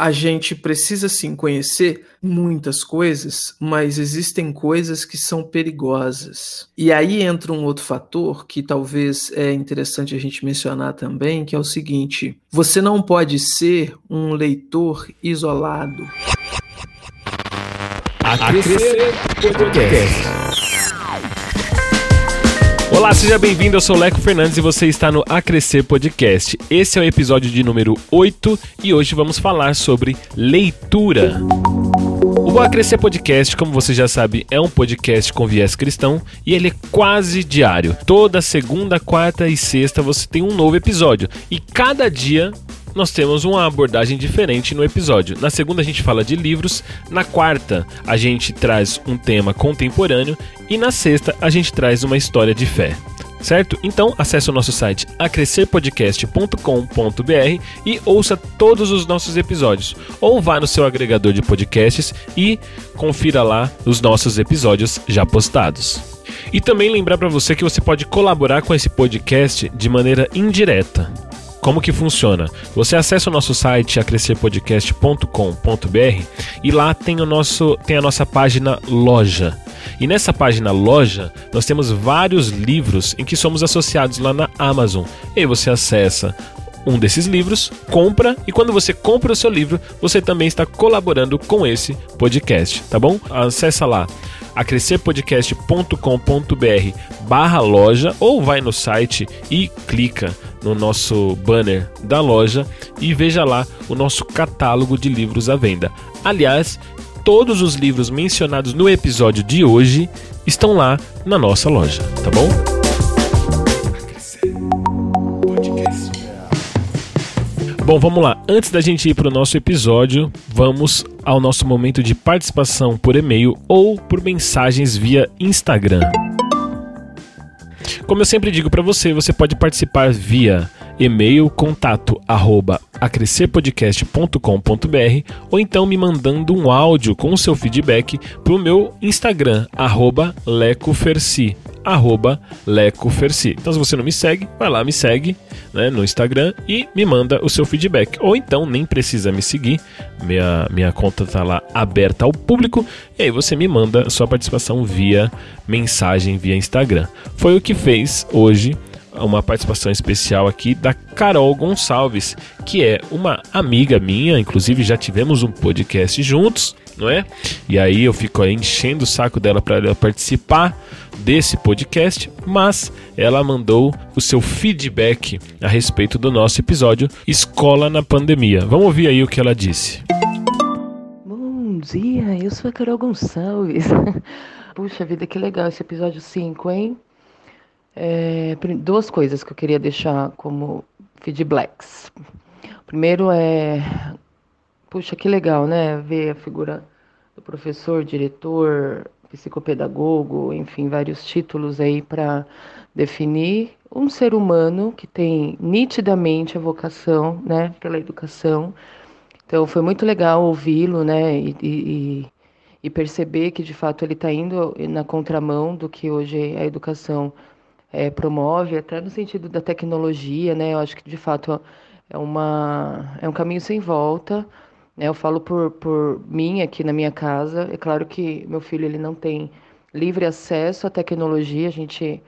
a gente precisa sim conhecer muitas coisas, mas existem coisas que são perigosas. E aí entra um outro fator que talvez é interessante a gente mencionar também, que é o seguinte: você não pode ser um leitor isolado. A Crescer Podcast. Olá, seja bem-vindo. Eu sou Leco Fernandes e você está no A Crescer Podcast. Esse é o episódio de número 8 e hoje vamos falar sobre leitura. O A Crescer Podcast, como você já sabe, é um podcast com viés cristão e ele é quase diário. Toda segunda, quarta e sexta você tem um novo episódio e cada dia nós temos uma abordagem diferente no episódio. Na segunda a gente fala de livros, na quarta a gente traz um tema contemporâneo e na sexta a gente traz uma história de fé. Certo? Então acesse o nosso site acrescerpodcast.com.br e ouça todos os nossos episódios. Ou vá no seu agregador de podcasts e confira lá os nossos episódios já postados. E também lembrar para você que você pode colaborar com esse podcast de maneira indireta. Como que funciona? Você acessa o nosso site acrescerpodcast.com.br e lá tem o nosso tem a nossa página loja. E nessa página loja, nós temos vários livros em que somos associados lá na Amazon. E aí você acessa um desses livros, compra e quando você compra o seu livro, você também está colaborando com esse podcast, tá bom? Acessa lá acrescerpodcast.com.br barra loja ou vai no site e clica no nosso banner da loja e veja lá o nosso catálogo de livros à venda. Aliás, todos os livros mencionados no episódio de hoje estão lá na nossa loja, tá bom? Bom, vamos lá. Antes da gente ir para o nosso episódio, vamos ao nosso momento de participação por e-mail ou por mensagens via Instagram. Como eu sempre digo para você, você pode participar via e-mail contato arroba acrescerpodcast.com.br ou então me mandando um áudio com o seu feedback para o meu Instagram, arroba lecoferci, arroba lecoferci. Então se você não me segue, vai lá, me segue né, no Instagram e me manda o seu feedback. Ou então nem precisa me seguir, minha, minha conta está lá aberta ao público e aí você me manda sua participação via mensagem, via Instagram. Foi o que fez hoje uma participação especial aqui da Carol Gonçalves, que é uma amiga minha, inclusive já tivemos um podcast juntos, não é? E aí eu fico enchendo o saco dela para ela participar desse podcast, mas ela mandou o seu feedback a respeito do nosso episódio Escola na Pandemia. Vamos ouvir aí o que ela disse. Bom dia, eu sou a Carol Gonçalves. Puxa vida, que legal esse episódio 5, hein? É, duas coisas que eu queria deixar como feedbacks. Primeiro é, puxa, que legal, né? Ver a figura do professor, diretor, psicopedagogo, enfim, vários títulos aí para definir um ser humano que tem nitidamente a vocação, né, pela educação. Então foi muito legal ouvi-lo, né, e, e, e, perceber que de fato ele está indo na contramão do que hoje a educação é, promove, até no sentido da tecnologia, né? Eu acho que de fato é, uma, é um caminho sem volta. Né? Eu falo por, por mim aqui na minha casa. É claro que meu filho ele não tem livre acesso à tecnologia, a gente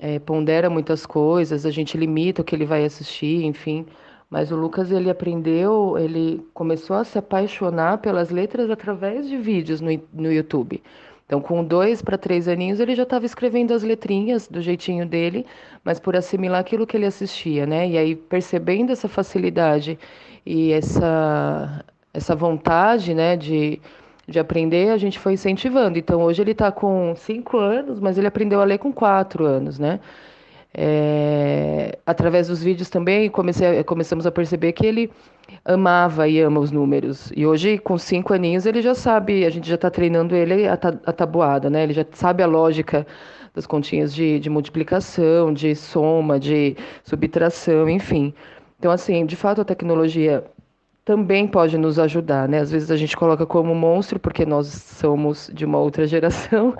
é, pondera muitas coisas, a gente limita o que ele vai assistir, enfim. Mas o Lucas ele aprendeu, ele começou a se apaixonar pelas letras através de vídeos no, no YouTube. Então, com dois para três aninhos, ele já estava escrevendo as letrinhas do jeitinho dele, mas por assimilar aquilo que ele assistia, né? E aí, percebendo essa facilidade e essa, essa vontade, né, de, de aprender, a gente foi incentivando. Então, hoje ele está com cinco anos, mas ele aprendeu a ler com quatro anos, né? É, através dos vídeos também comecei, começamos a perceber que ele amava e ama os números. E hoje, com cinco aninhos, ele já sabe, a gente já está treinando ele a, a tabuada, né? Ele já sabe a lógica das continhas de, de multiplicação, de soma, de subtração, enfim. Então, assim, de fato, a tecnologia também pode nos ajudar, né? Às vezes a gente coloca como monstro porque nós somos de uma outra geração,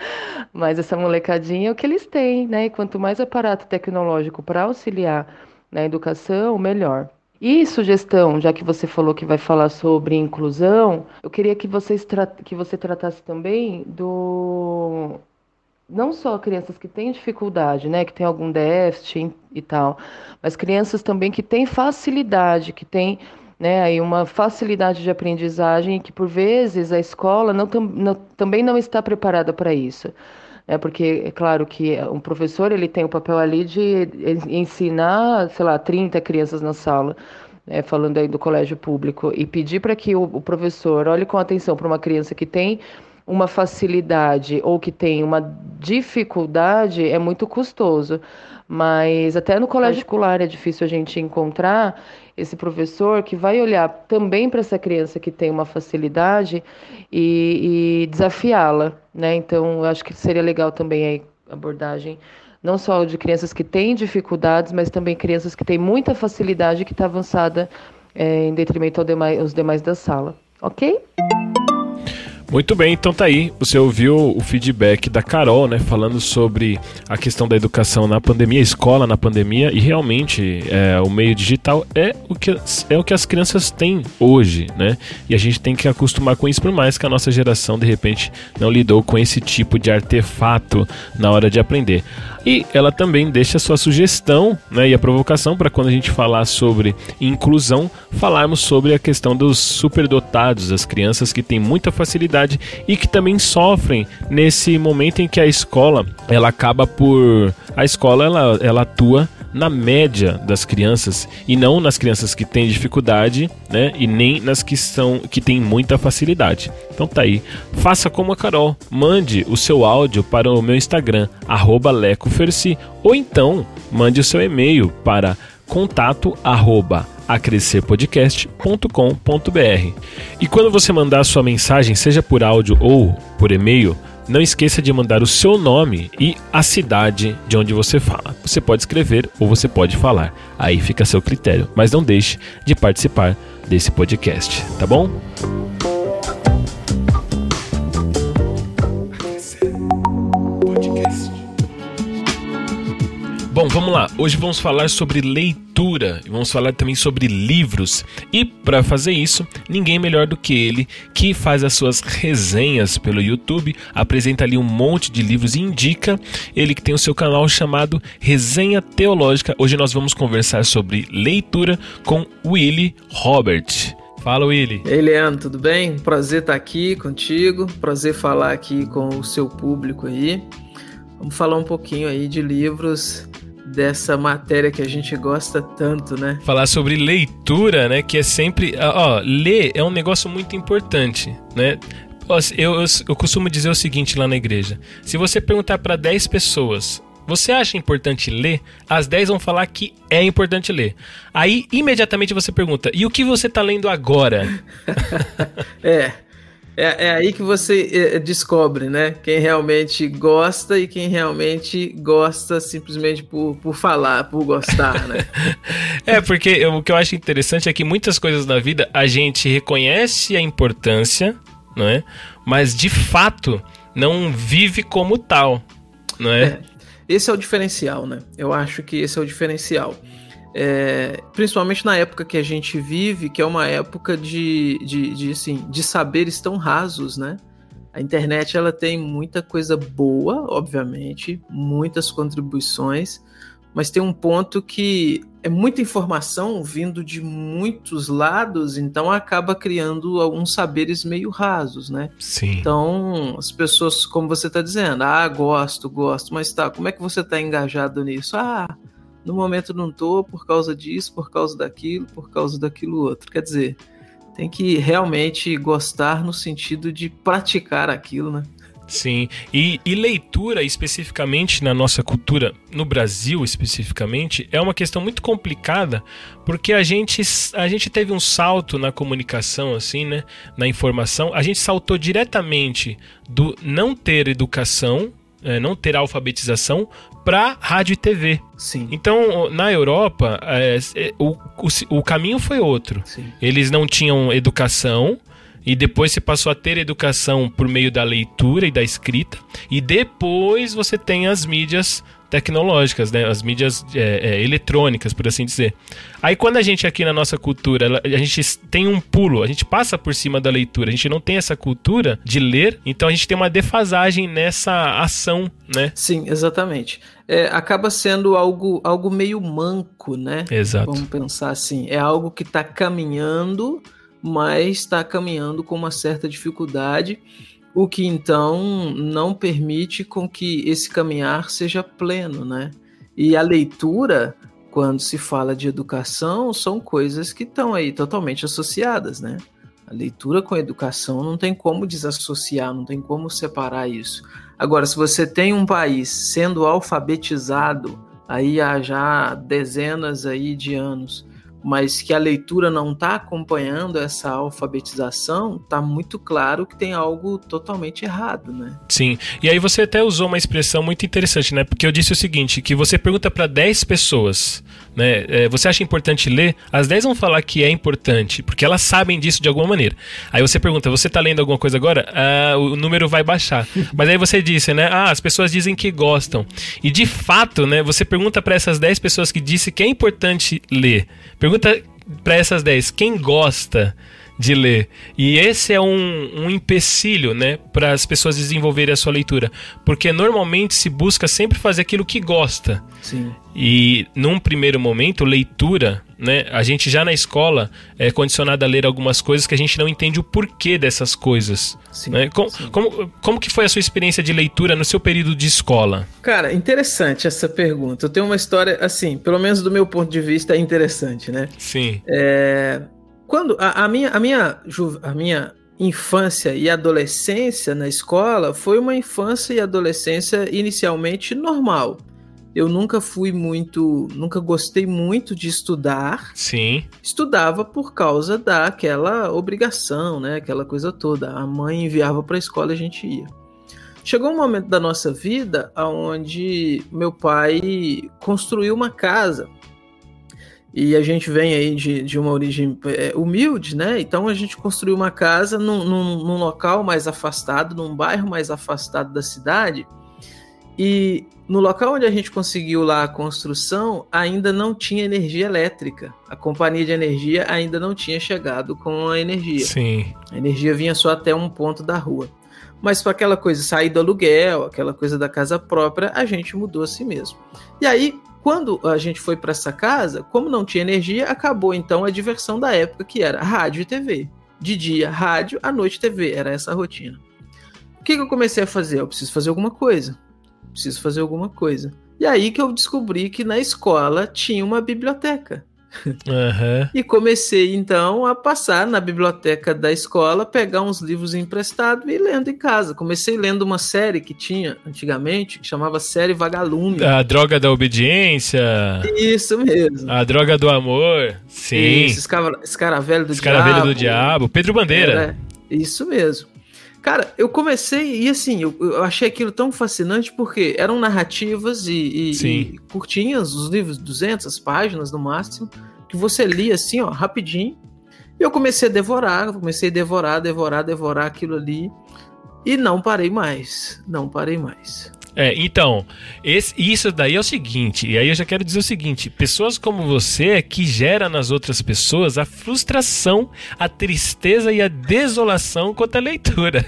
mas essa molecadinha é o que eles têm, né? E quanto mais aparato tecnológico para auxiliar na educação, melhor. E sugestão, já que você falou que vai falar sobre inclusão, eu queria que, vocês que você tratasse também do não só crianças que têm dificuldade, né, que têm algum déficit e tal, mas crianças também que têm facilidade, que têm né, aí uma facilidade de aprendizagem que por vezes a escola não, não, também não está preparada para isso. É porque é claro que um professor ele tem o papel ali de ensinar, sei lá, 30 crianças na sala. É, falando aí do colégio público, e pedir para que o, o professor olhe com atenção para uma criança que tem uma facilidade ou que tem uma dificuldade é muito custoso. Mas até no colégio particular é difícil a gente encontrar esse professor que vai olhar também para essa criança que tem uma facilidade e, e desafiá-la, né? Então, eu acho que seria legal também a abordagem não só de crianças que têm dificuldades, mas também crianças que têm muita facilidade que está avançada é, em detrimento aos demais, demais da sala. Ok? Muito bem, então tá aí. Você ouviu o feedback da Carol, né? Falando sobre a questão da educação na pandemia, escola na pandemia, e realmente é, o meio digital é o, que, é o que as crianças têm hoje, né? E a gente tem que acostumar com isso, por mais que a nossa geração, de repente, não lidou com esse tipo de artefato na hora de aprender. E ela também deixa sua sugestão né, e a provocação para quando a gente falar sobre inclusão, falarmos sobre a questão dos superdotados, as crianças que têm muita facilidade e que também sofrem nesse momento em que a escola ela acaba por a escola ela, ela atua na média das crianças e não nas crianças que têm dificuldade, né? E nem nas que são que têm muita facilidade. Então tá aí. Faça como a Carol, mande o seu áudio para o meu Instagram @lecoferci ou então mande o seu e-mail para contato arroba acrescerpodcast.com.br. E quando você mandar sua mensagem, seja por áudio ou por e-mail, não esqueça de mandar o seu nome e a cidade de onde você fala. Você pode escrever ou você pode falar. Aí fica a seu critério. Mas não deixe de participar desse podcast, tá bom? Bom, vamos lá. Hoje vamos falar sobre leitura e vamos falar também sobre livros. E para fazer isso, ninguém melhor do que ele, que faz as suas resenhas pelo YouTube, apresenta ali um monte de livros e indica. Ele que tem o seu canal chamado Resenha Teológica. Hoje nós vamos conversar sobre leitura com Willy Robert. Fala, Willy. Ei, Leandro, tudo bem? Prazer estar aqui contigo. Prazer falar aqui com o seu público aí. Vamos falar um pouquinho aí de livros dessa matéria que a gente gosta tanto, né? Falar sobre leitura, né? Que é sempre. Ó, ler é um negócio muito importante, né? Eu, eu, eu costumo dizer o seguinte lá na igreja: se você perguntar para 10 pessoas você acha importante ler? As 10 vão falar que é importante ler. Aí, imediatamente você pergunta: e o que você está lendo agora? é. É, é aí que você é, descobre, né? Quem realmente gosta e quem realmente gosta simplesmente por, por falar, por gostar, né? é, porque o que eu acho interessante é que muitas coisas na vida a gente reconhece a importância, não é? Mas de fato não vive como tal, não é? é esse é o diferencial, né? Eu acho que esse é o diferencial. É, principalmente na época que a gente vive, que é uma época de, de, de, assim, de saberes tão rasos, né? A internet ela tem muita coisa boa, obviamente, muitas contribuições, mas tem um ponto que é muita informação vindo de muitos lados, então acaba criando alguns saberes meio rasos, né? Sim. Então, as pessoas, como você está dizendo, ah, gosto, gosto, mas tá, como é que você está engajado nisso? Ah, no momento não tô por causa disso, por causa daquilo, por causa daquilo outro. Quer dizer, tem que realmente gostar no sentido de praticar aquilo, né? Sim, e, e, leitura especificamente na nossa cultura, no Brasil especificamente, é uma questão muito complicada, porque a gente, a gente teve um salto na comunicação, assim, né? Na informação, a gente saltou diretamente do não ter educação, é, não ter alfabetização, para rádio e TV. Sim. Então, na Europa, é, é, o, o, o, caminho foi outro. Sim. Eles não tinham educação. E depois você passou a ter educação por meio da leitura e da escrita. E depois você tem as mídias tecnológicas, né? As mídias é, é, eletrônicas, por assim dizer. Aí quando a gente aqui na nossa cultura, a gente tem um pulo, a gente passa por cima da leitura, a gente não tem essa cultura de ler, então a gente tem uma defasagem nessa ação, né? Sim, exatamente. É, acaba sendo algo, algo meio manco, né? Exato. Vamos pensar assim. É algo que está caminhando, mas está caminhando com uma certa dificuldade o que então não permite com que esse caminhar seja pleno, né? E a leitura, quando se fala de educação, são coisas que estão aí totalmente associadas, né? A leitura com a educação não tem como desassociar, não tem como separar isso. Agora, se você tem um país sendo alfabetizado aí há já dezenas aí de anos, mas que a leitura não está acompanhando essa alfabetização, está muito claro que tem algo totalmente errado, né? Sim. E aí você até usou uma expressão muito interessante, né? Porque eu disse o seguinte, que você pergunta para 10 pessoas, né? É, você acha importante ler? As 10 vão falar que é importante, porque elas sabem disso de alguma maneira. Aí você pergunta, você está lendo alguma coisa agora? Ah, o número vai baixar. Mas aí você disse, né? Ah, as pessoas dizem que gostam. E de fato, né? Você pergunta para essas 10 pessoas que disse que é importante ler. Pergunta Pergunta para essas 10, quem gosta de ler? E esse é um, um empecilho, né, para as pessoas desenvolverem a sua leitura, porque normalmente se busca sempre fazer aquilo que gosta. Sim. E num primeiro momento, leitura, né? A gente já na escola é condicionado a ler algumas coisas que a gente não entende o porquê dessas coisas. Sim, né? como, sim. como, como que foi a sua experiência de leitura no seu período de escola? Cara, interessante essa pergunta. Eu tenho uma história, assim, pelo menos do meu ponto de vista, é interessante, né? Sim. É, quando a, a, minha, a, minha, a minha infância e adolescência na escola foi uma infância e adolescência inicialmente normal eu nunca fui muito, nunca gostei muito de estudar. Sim. Estudava por causa daquela obrigação, né? Aquela coisa toda. A mãe enviava para a escola e a gente ia. Chegou um momento da nossa vida onde meu pai construiu uma casa. E a gente vem aí de, de uma origem é, humilde, né? Então a gente construiu uma casa num, num, num local mais afastado, num bairro mais afastado da cidade. E no local onde a gente conseguiu lá a construção, ainda não tinha energia elétrica. A companhia de energia ainda não tinha chegado com a energia. Sim. A energia vinha só até um ponto da rua. Mas para aquela coisa sair do aluguel, aquela coisa da casa própria, a gente mudou a si mesmo. E aí, quando a gente foi para essa casa, como não tinha energia, acabou então a diversão da época que era rádio e TV. De dia, rádio, à noite, TV. Era essa a rotina. O que, que eu comecei a fazer? Eu preciso fazer alguma coisa preciso fazer alguma coisa. E aí que eu descobri que na escola tinha uma biblioteca. Uhum. e comecei então a passar na biblioteca da escola, pegar uns livros emprestados e lendo em casa. Comecei lendo uma série que tinha antigamente, que chamava Série Vagalume. A Droga da Obediência. Isso mesmo. A Droga do Amor. Sim. Isso, Escaravelho do Escaravelho Diabo. do Diabo. Pedro Bandeira. É, isso mesmo. Cara, eu comecei e assim, eu, eu, achei aquilo tão fascinante porque eram narrativas e, e, e curtinhas, os livros, 200 páginas no máximo, que você lia assim, ó, rapidinho. E eu comecei a devorar, comecei a devorar, devorar, devorar aquilo ali. E não parei mais. Não parei mais. É, então, esse, isso daí é o seguinte, e aí eu já quero dizer o seguinte: pessoas como você é que gera nas outras pessoas a frustração, a tristeza e a desolação quanto à leitura.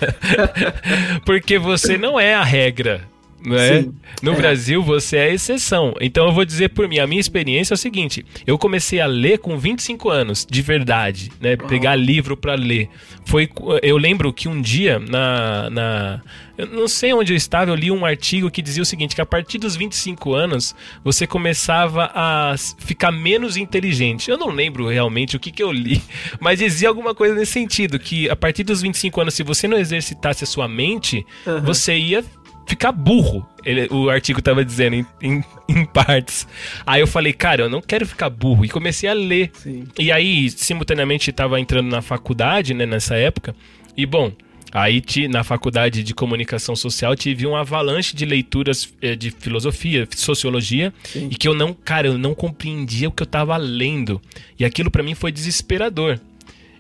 Porque você não é a regra. Né? No é. Brasil você é a exceção. Então eu vou dizer por mim, a minha experiência é o seguinte: eu comecei a ler com 25 anos, de verdade, né? Pegar livro para ler. Foi, eu lembro que um dia na, na eu não sei onde eu estava, eu li um artigo que dizia o seguinte: que a partir dos 25 anos você começava a ficar menos inteligente. Eu não lembro realmente o que, que eu li, mas dizia alguma coisa nesse sentido: que a partir dos 25 anos, se você não exercitasse a sua mente, uhum. você ia ficar burro. Ele, o artigo tava dizendo em, em, em, partes. Aí eu falei, cara, eu não quero ficar burro. E comecei a ler. Sim. E aí, simultaneamente, tava entrando na faculdade, né, nessa época. E bom, aí na faculdade de comunicação social tive um avalanche de leituras eh, de filosofia, sociologia. Sim. E que eu não, cara, eu não compreendia o que eu tava lendo. E aquilo para mim foi desesperador.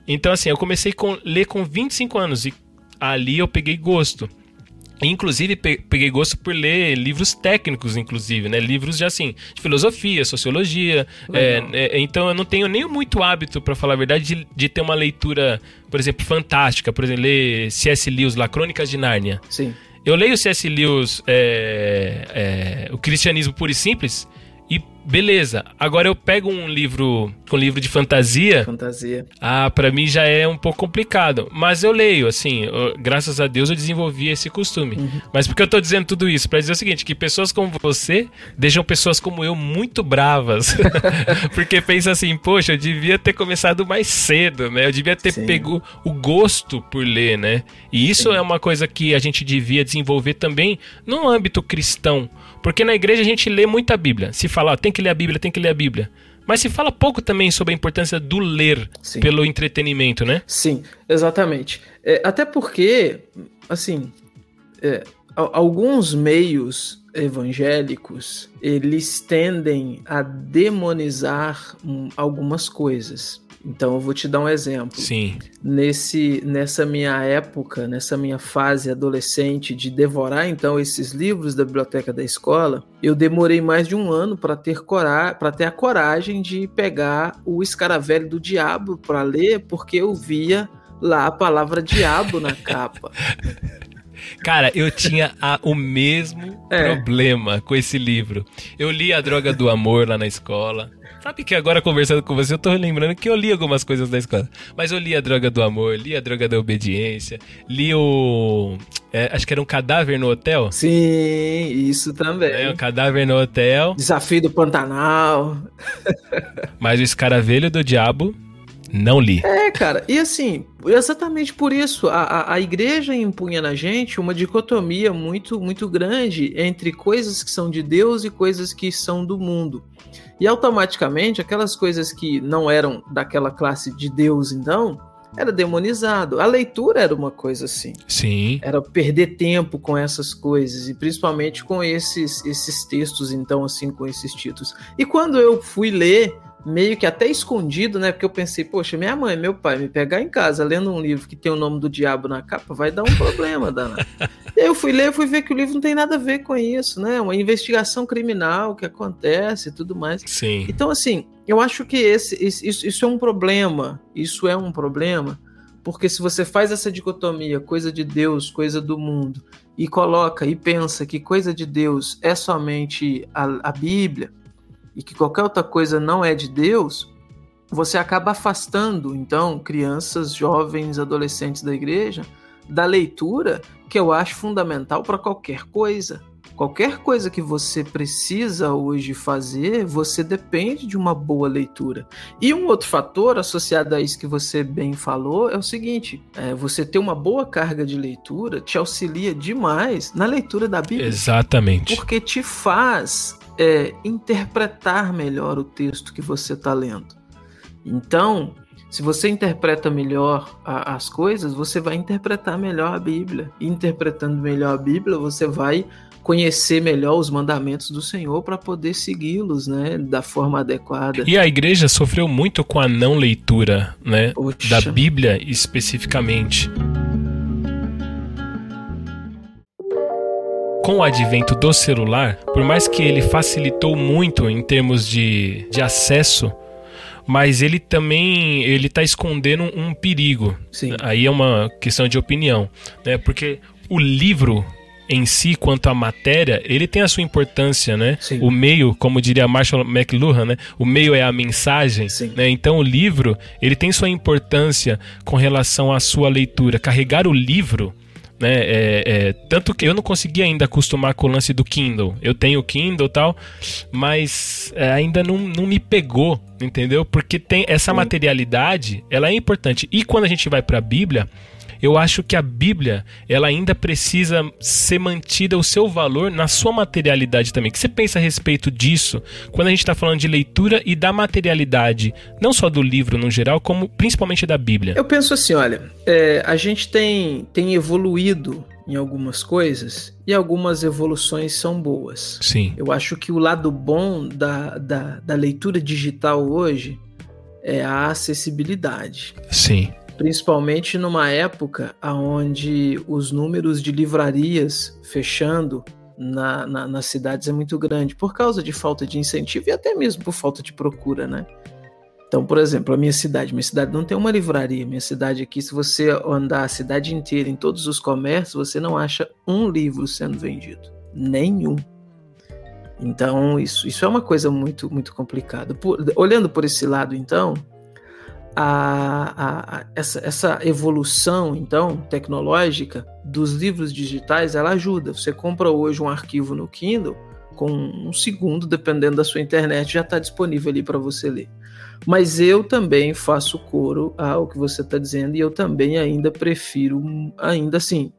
Então, assim, eu comecei a ler com 25 anos. E ali eu peguei gosto. Inclusive, peguei gosto por ler livros técnicos, inclusive, né? Livros de, assim, de filosofia, sociologia. É, é, então, eu não tenho nem muito hábito, para falar a verdade, de, de, ter uma leitura, por exemplo, fantástica. Por exemplo, ler C.S. Lewis lá, Crônicas de Nárnia. Sim. Eu leio C.S. Lewis, é, é, O Cristianismo Puro e Simples, e beleza. Agora eu pego um livro, um livro de fantasia. Fantasia. Ah, para mim já é um pouco complicado. Mas eu leio, assim, eu, graças a Deus eu desenvolvi esse costume. Uhum. Mas porque eu tô dizendo tudo isso? para dizer o seguinte: que pessoas como você deixam pessoas como eu muito bravas. porque pensa assim, poxa, eu devia ter começado mais cedo, né? Eu devia ter Sim. pego o gosto por ler, né? E isso Sim. é uma coisa que a gente devia desenvolver também no âmbito cristão. Porque na igreja a gente lê muita Bíblia. Se fala, ó, tem que ler a Bíblia, tem que ler a Bíblia. Mas se fala pouco também sobre a importância do ler Sim. pelo entretenimento, né? Sim, exatamente. É, até porque, assim, é, alguns meios evangélicos eles tendem a demonizar hum, algumas coisas. Então eu vou te dar um exemplo. Sim. Nesse, nessa minha época, nessa minha fase adolescente de devorar então esses livros da biblioteca da escola, eu demorei mais de um ano para ter para ter a coragem de pegar o Escaravelho do Diabo para ler, porque eu via lá a palavra diabo na capa. Cara, eu tinha a, o mesmo é. problema com esse livro. Eu li A Droga do Amor lá na escola. Sabe que agora conversando com você, eu tô lembrando que eu li algumas coisas da escola. Mas eu li a droga do amor, li a droga da obediência, li o. É, acho que era um cadáver no hotel. Sim, isso também. É, um cadáver no hotel. Desafio do Pantanal. Mas o escaravelho do diabo não li. É, cara, e assim, exatamente por isso, a, a, a, igreja impunha na gente uma dicotomia muito, muito grande entre coisas que são de Deus e coisas que são do mundo. E automaticamente, aquelas coisas que não eram daquela classe de Deus, então, era demonizado. A leitura era uma coisa assim. Sim. Era perder tempo com essas coisas, e principalmente com esses, esses textos, então, assim, com esses títulos. E quando eu fui ler meio que até escondido, né? Porque eu pensei, poxa, minha mãe, meu pai me pegar em casa lendo um livro que tem o nome do diabo na capa, vai dar um problema, danado. eu fui ler, fui ver que o livro não tem nada a ver com isso, né? Uma investigação criminal que acontece e tudo mais. Sim. Então, assim, eu acho que esse, isso, isso é um problema. Isso é um problema. Porque se você faz essa dicotomia, coisa de Deus, coisa do mundo, e coloca e pensa que coisa de Deus é somente a, a Bíblia, e que qualquer outra coisa não é de Deus, você acaba afastando, então, crianças, jovens, adolescentes da igreja da leitura, que eu acho fundamental para qualquer coisa. Qualquer coisa que você precisa hoje fazer, você depende de uma boa leitura. E um outro fator associado a isso que você bem falou é o seguinte: é, você ter uma boa carga de leitura te auxilia demais na leitura da Bíblia. Exatamente. Porque te faz é, interpretar melhor o texto que você está lendo. Então, se você interpreta melhor a, as coisas, você vai interpretar melhor a Bíblia. E interpretando melhor a Bíblia, você vai conhecer melhor os mandamentos do Senhor para poder segui-los, né, da forma adequada. E a igreja sofreu muito com a não leitura, né, Poxa. da Bíblia especificamente. Com o advento do celular, por mais que ele facilitou muito em termos de, de acesso, mas ele também ele está escondendo um perigo. Sim. Aí é uma questão de opinião, né? Porque o livro em si, quanto à matéria, ele tem a sua importância, né? Sim. O meio, como diria Marshall McLuhan, né? O meio é a mensagem, Sim. né? Então o livro, ele tem sua importância com relação à sua leitura. Carregar o livro né? É, é, tanto que eu não consegui ainda acostumar com o lance do Kindle. Eu tenho o Kindle e tal, mas é, ainda não, não me pegou, entendeu? Porque tem essa materialidade, ela é importante. E quando a gente vai para a Bíblia, eu acho que a Bíblia ela ainda precisa ser mantida o seu valor na sua materialidade também. O que você pensa a respeito disso quando a gente está falando de leitura e da materialidade, não só do livro no geral, como principalmente da Bíblia? Eu penso assim, olha, é, a gente tem, tem evoluído em algumas coisas e algumas evoluções são boas. Sim. Eu acho que o lado bom da, da, da leitura digital hoje é a acessibilidade. Sim. Principalmente numa época onde os números de livrarias fechando na, na, nas cidades é muito grande, por causa de falta de incentivo e até mesmo por falta de procura, né? Então, por exemplo, a minha cidade, minha cidade não tem uma livraria. Minha cidade aqui, se você andar a cidade inteira em todos os comércios, você não acha um livro sendo vendido, nenhum. Então, isso, isso é uma coisa muito, muito complicada. Por, olhando por esse lado, então, a, a, a, essa, essa evolução, então, tecnológica dos livros digitais, ela ajuda. Você compra hoje um arquivo no Kindle, com um segundo, dependendo da sua internet, já está disponível ali para você ler. Mas eu também faço coro ao que você está dizendo e eu também ainda prefiro, ainda assim,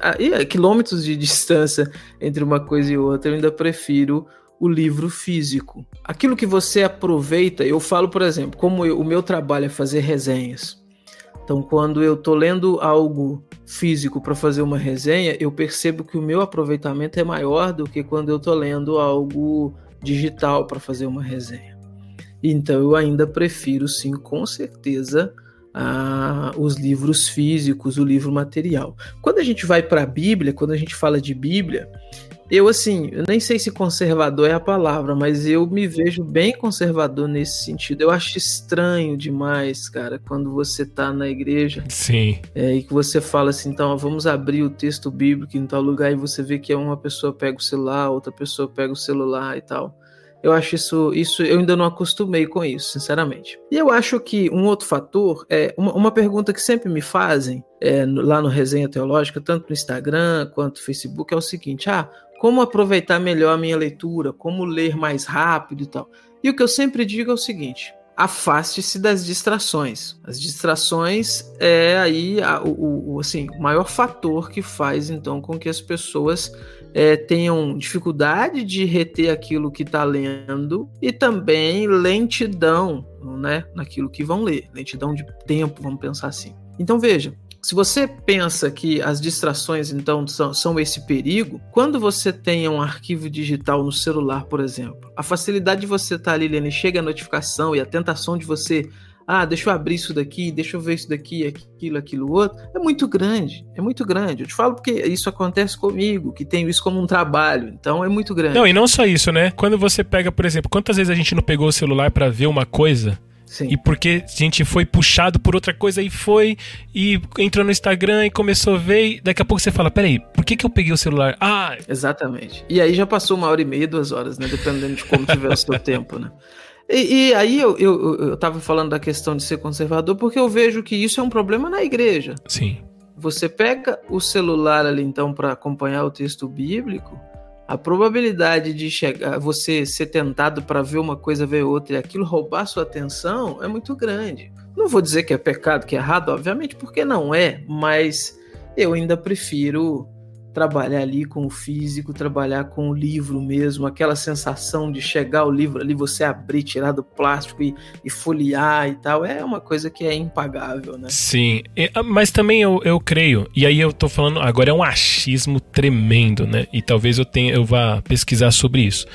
a, quilômetros de distância entre uma coisa e outra, eu ainda prefiro o livro físico. Aquilo que você aproveita, eu falo, por exemplo, como eu, o meu trabalho é fazer resenhas. Então, quando eu estou lendo algo físico para fazer uma resenha, eu percebo que o meu aproveitamento é maior do que quando eu estou lendo algo digital para fazer uma resenha. Então eu ainda prefiro, sim, com certeza, a, os livros físicos, o livro material. Quando a gente vai para a Bíblia, quando a gente fala de Bíblia, eu assim, eu nem sei se conservador é a palavra, mas eu me vejo bem conservador nesse sentido. Eu acho estranho demais, cara, quando você tá na igreja. Sim. É, e que você fala assim, então, vamos abrir o texto bíblico em tal lugar e você vê que uma pessoa pega o celular, outra pessoa pega o celular e tal. Eu acho isso, isso eu ainda não acostumei com isso, sinceramente. E eu acho que um outro fator é uma, uma pergunta que sempre me fazem é, lá no Resenha Teológica, tanto no Instagram quanto no Facebook, é o seguinte: ah, como aproveitar melhor a minha leitura, como ler mais rápido e tal. E o que eu sempre digo é o seguinte: afaste-se das distrações. As distrações é aí a, o, o, assim, o maior fator que faz então com que as pessoas é, tenham dificuldade de reter aquilo que está lendo e também lentidão né, naquilo que vão ler, lentidão de tempo, vamos pensar assim. Então veja, se você pensa que as distrações então são, são, esse perigo, quando você tem um arquivo digital no celular, por exemplo, a facilidade de você estar tá ali lendo e chega a notificação e a tentação de você ah, deixa eu abrir isso daqui, deixa eu ver isso daqui, aquilo, aquilo outro, é muito grande, é muito grande. Eu te falo porque isso acontece comigo, que tenho isso como um trabalho, então é muito grande. Não, e não só isso, né? Quando você pega, por exemplo, quantas vezes a gente não pegou o celular para ver uma coisa Sim. E porque a gente foi puxado por outra coisa e foi, e entrou no Instagram e começou a ver, e daqui a pouco você fala: peraí, por que, que eu peguei o celular? Ah! Exatamente. E aí já passou uma hora e meia, duas horas, né? Dependendo de como tiver o seu tempo, né? E, e, aí eu, eu, eu tava falando da questão de ser conservador, porque eu vejo que isso é um problema na igreja. Sim. Você pega o celular ali, então, para acompanhar o texto bíblico, a probabilidade de chegar, você ser tentado para ver uma coisa, ver outra e aquilo roubar sua atenção é muito grande. Não vou dizer que é pecado, que é errado, obviamente, porque não é, mas eu ainda prefiro trabalhar ali com o físico, trabalhar com o livro mesmo, aquela sensação de chegar o livro ali, você abrir, tirar do plástico e, e folhear e tal, é uma coisa que é impagável, né? Sim, ah, mas também eu, eu creio, e aí eu tô falando, agora é um achismo tremendo, né? E talvez eu tenha, eu vá pesquisar sobre isso.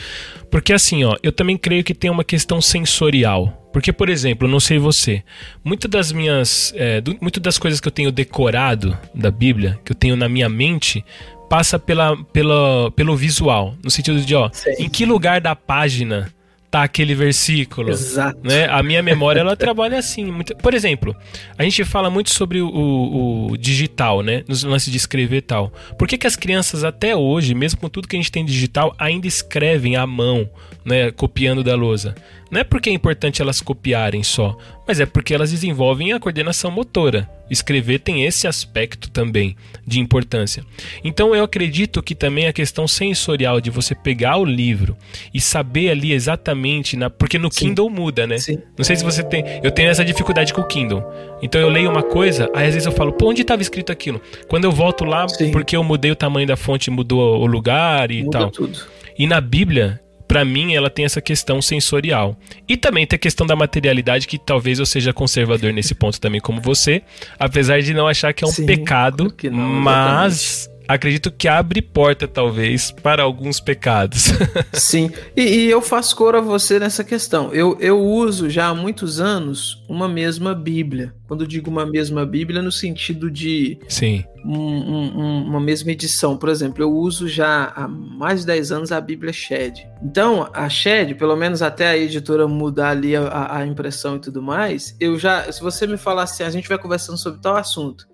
Porque assim, ó, eu também creio que tem uma questão sensorial. Porque, por exemplo, não sei você, muitas das minhas. É, muitas das coisas que eu tenho decorado da Bíblia, que eu tenho na minha mente, passa pela, pela, pelo visual. No sentido de, ó, Sim. em que lugar da página tá aquele versículo. Exato. Né? A minha memória ela trabalha assim. Muito... Por exemplo, a gente fala muito sobre o, o digital, né? Nos lances de escrever e tal. Por que, que as crianças até hoje, mesmo com tudo que a gente tem digital, ainda escrevem à mão, né? Copiando da lousa? Não é porque é importante elas copiarem só, mas é porque elas desenvolvem a coordenação motora. Escrever tem esse aspecto também de importância. Então eu acredito que também a questão sensorial de você pegar o livro e saber ali exatamente na porque no Sim. Kindle muda, né? Sim. Não sei se você tem, eu tenho essa dificuldade com o Kindle. Então eu leio uma coisa, aí às vezes eu falo, pô, onde estava escrito aquilo? Quando eu volto lá, Sim. porque eu mudei o tamanho da fonte, mudou o lugar e muda tal. Tudo. E na Bíblia, para mim, ela tem essa questão sensorial. E também tem a questão da materialidade, que talvez eu seja conservador nesse ponto também, como você, apesar de não achar que é um Sim, pecado, não, mas acredito que abre porta, talvez, para alguns pecados. Sim, e, e, eu faço cor a você nessa questão. Eu, eu uso já há muitos anos uma mesma Bíblia. Quando digo uma mesma Bíblia, no sentido de Sim. Um, um, uma mesma edição. Por exemplo, eu uso já há mais de 10 anos a Bíblia Shed. Então, a Shed, pelo menos até a editora mudar ali a, a impressão e tudo mais, eu já, se você me falar assim, a gente vai conversando sobre tal assunto,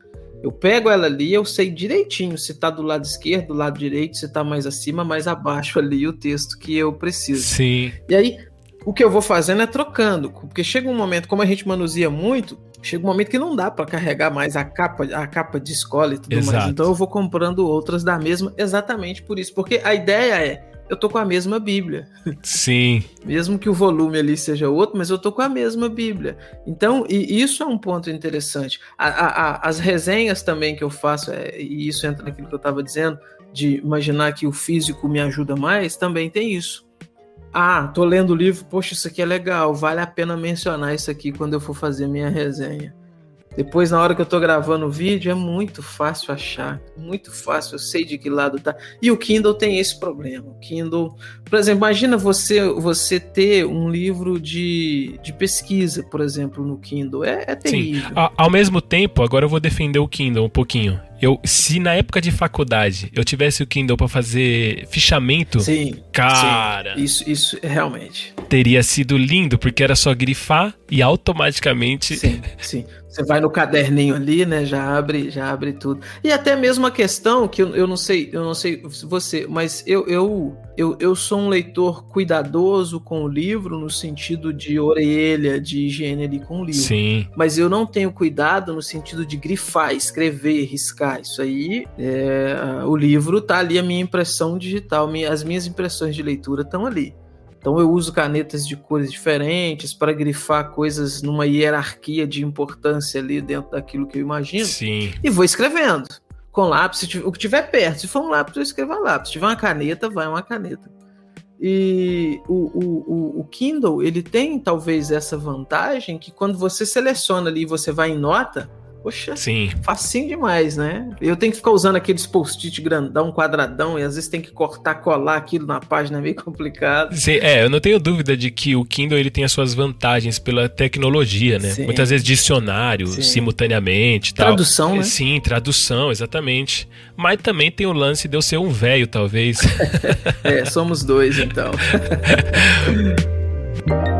eu pego ela ali, eu sei direitinho se tá do lado esquerdo, do lado direito, se tá mais acima, mais abaixo ali o texto que eu preciso. Sim. E aí, o que eu vou fazendo é trocando, porque chega um momento, como a gente manuseia muito, chega um momento que não dá para carregar mais a capa, a capa de escola e tudo Exato. mais. Então eu vou comprando outras da mesma exatamente por isso, porque a ideia é eu tô com a mesma Bíblia. Sim. Mesmo que o volume ali seja outro, mas eu tô com a mesma Bíblia. Então, e isso é um ponto interessante. A, a, a, as resenhas também que eu faço, é, e isso entra naquilo que eu estava dizendo, de imaginar que o físico me ajuda mais, também tem isso. Ah, tô lendo o livro, poxa, isso aqui é legal, vale a pena mencionar isso aqui quando eu for fazer minha resenha. Depois, na hora que eu tô gravando o vídeo, é muito fácil achar. Muito fácil, eu sei de que lado tá. E o Kindle tem esse problema. O Kindle, por exemplo, imagina você você ter um livro de, de pesquisa, por exemplo, no Kindle. É, é terrível. Sim. Ao mesmo tempo, agora eu vou defender o Kindle um pouquinho. Eu, se na época de faculdade eu tivesse o Kindle para fazer fichamento, sim, cara, sim. isso, isso realmente teria sido lindo porque era só grifar e automaticamente. Sim, sim. Você vai no caderninho ali, né? Já abre, já abre tudo. E até mesmo a questão que eu, eu não sei, eu não sei você, mas eu, eu, eu, eu sou um leitor cuidadoso com o livro no sentido de orelha, de higiene ali com o livro. Sim. Mas eu não tenho cuidado no sentido de grifar, escrever, riscar. Isso aí, é, o livro tá ali a minha impressão digital, as minhas impressões de leitura estão ali. Então eu uso canetas de cores diferentes para grifar coisas numa hierarquia de importância ali dentro daquilo que eu imagino. Sim. E vou escrevendo. Com lápis, o que tiver perto. Se for um lápis, eu escrevo a lápis. Se tiver uma caneta, vai uma caneta. E o, o, o, Kindle, ele tem talvez essa vantagem que quando você seleciona ali e você vai em nota, Poxa, Sim. facinho demais, né? Eu tenho que ficar usando aqueles post-it grandão, quadradão, e às vezes tem que cortar, colar aquilo na página, é meio complicado. Sim, é, eu não tenho dúvida de que o Kindle ele tem as suas vantagens pela tecnologia, né? Sim. Muitas vezes dicionário, Sim. simultaneamente tal. Tradução, né? Sim, tradução, exatamente. Mas também tem o lance de eu ser um velho, talvez. é, somos dois, então.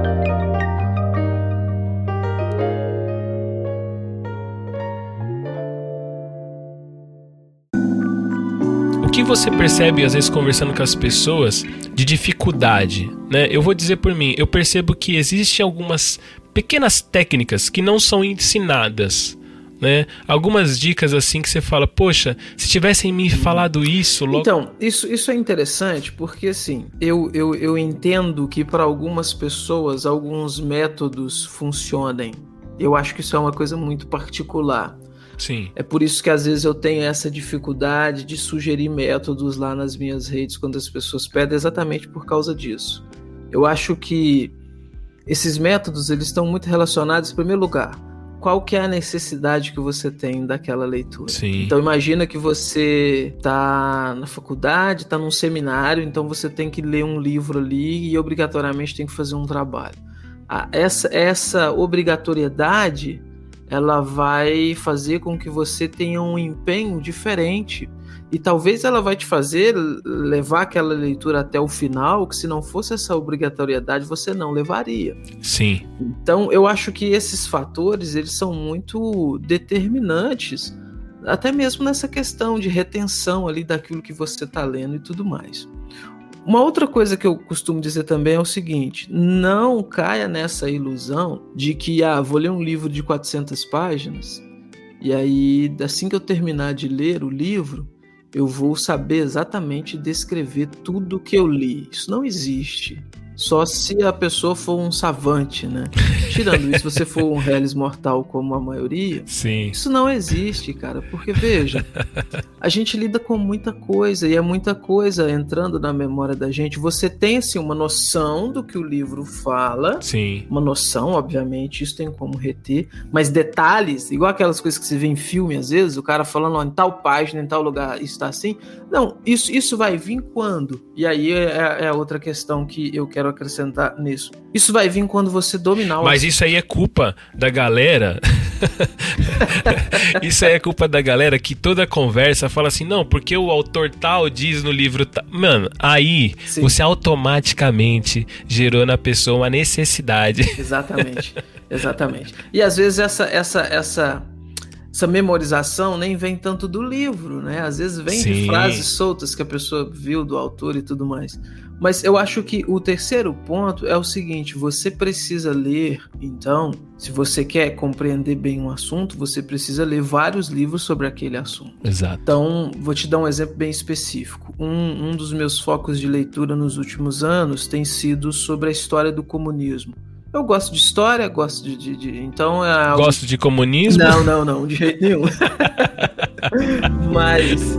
que você percebe, às vezes, conversando com as pessoas, de dificuldade? Né? Eu vou dizer por mim, eu percebo que existem algumas pequenas técnicas que não são ensinadas. Né? Algumas dicas assim que você fala, poxa, se tivessem me falado isso logo. Então, isso, isso é interessante porque assim, eu, eu, eu entendo que para algumas pessoas alguns métodos funcionem. Eu acho que isso é uma coisa muito particular. Sim. É por isso que às vezes eu tenho essa dificuldade de sugerir métodos lá nas minhas redes quando as pessoas pedem, exatamente por causa disso. Eu acho que esses métodos eles estão muito relacionados, em primeiro lugar, qual que é a necessidade que você tem daquela leitura. Sim. Então imagina que você está na faculdade, está num seminário, então você tem que ler um livro ali e obrigatoriamente tem que fazer um trabalho. Ah, essa, essa obrigatoriedade ela vai fazer com que você tenha um empenho diferente e talvez ela vai te fazer levar aquela leitura até o final, que se não fosse essa obrigatoriedade você não levaria. Sim. Então eu acho que esses fatores eles são muito determinantes, até mesmo nessa questão de retenção ali daquilo que você está lendo e tudo mais. Uma outra coisa que eu costumo dizer também é o seguinte: não caia nessa ilusão de que, ah, vou ler um livro de 400 páginas e aí, assim que eu terminar de ler o livro, eu vou saber exatamente descrever tudo que eu li. Isso não existe. Só se a pessoa for um savante, né? Tirando isso, se você for um reles mortal como a maioria, Sim. isso não existe, cara. Porque, veja, a gente lida com muita coisa e é muita coisa entrando na memória da gente. Você tem, assim, uma noção do que o livro fala. Sim. Uma noção, obviamente, isso tem como reter. Mas detalhes, igual aquelas coisas que você vê em filme, às vezes, o cara falando ó, em tal página, em tal lugar, está assim. Não, isso, isso vai vir quando? E aí é, é a outra questão que eu quero acrescentar nisso. Isso vai vir quando você dominar o Mas isso aí é culpa da galera. isso aí é culpa da galera que toda conversa fala assim, não, porque o autor tal diz no livro tal. Mano, aí Sim. você automaticamente gerou na pessoa uma necessidade. Exatamente, exatamente. E às vezes essa, essa, essa, essa memorização nem vem tanto do livro, né? Às vezes vem de Sim. frases soltas que a pessoa viu do autor e tudo mais. Mas eu acho que o terceiro ponto é o seguinte: você precisa ler, então, se você quer compreender bem um assunto, você precisa ler vários livros sobre aquele assunto. Exato. Então, vou te dar um exemplo bem específico. Um, um dos meus focos de leitura nos últimos anos tem sido sobre a história do comunismo. Eu gosto de história, gosto de. de- de- então é Gosto de comunismo? não, não, não, de jeito nenhum. Mas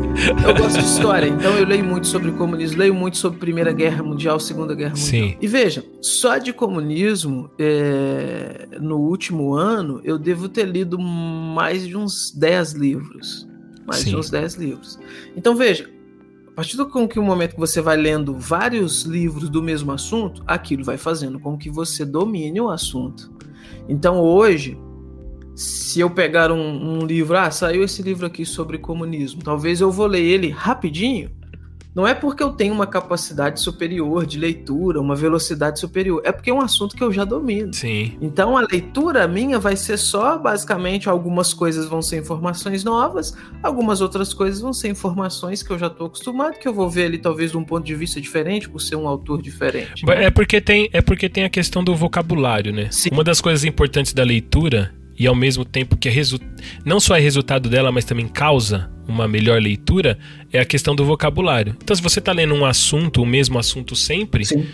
eu gosto de história, então eu leio muito sobre comunismo, leio muito sobre Primeira Guerra Mundial, Segunda Guerra Mundial. Sim. E veja, só de comunismo, é, no último ano, eu devo ter lido mais de uns 10 livros. Mais Sim. de uns 10 livros. Então veja, partir do momento que você vai lendo vários livros do mesmo assunto, aquilo vai fazendo com que você domine o assunto. Então hoje, se eu pegar um, um livro, ah, saiu esse livro aqui sobre comunismo, talvez eu vou ler ele rapidinho. Não é porque eu tenho uma capacidade superior de leitura, uma velocidade superior, é porque é um assunto que eu já domino. Sim. Então a leitura minha vai ser só basicamente algumas coisas vão ser informações novas, algumas outras coisas vão ser informações que eu já estou acostumado, que eu vou ver ali talvez de um ponto de vista diferente, por ser um autor diferente. É porque tem, é porque tem a questão do vocabulário, né? Sim. Uma das coisas importantes da leitura, e ao mesmo tempo que é não só é resultado dela, mas também causa uma melhor leitura, é a questão do vocabulário. Então, se você está lendo um assunto, o mesmo assunto sempre, Sim.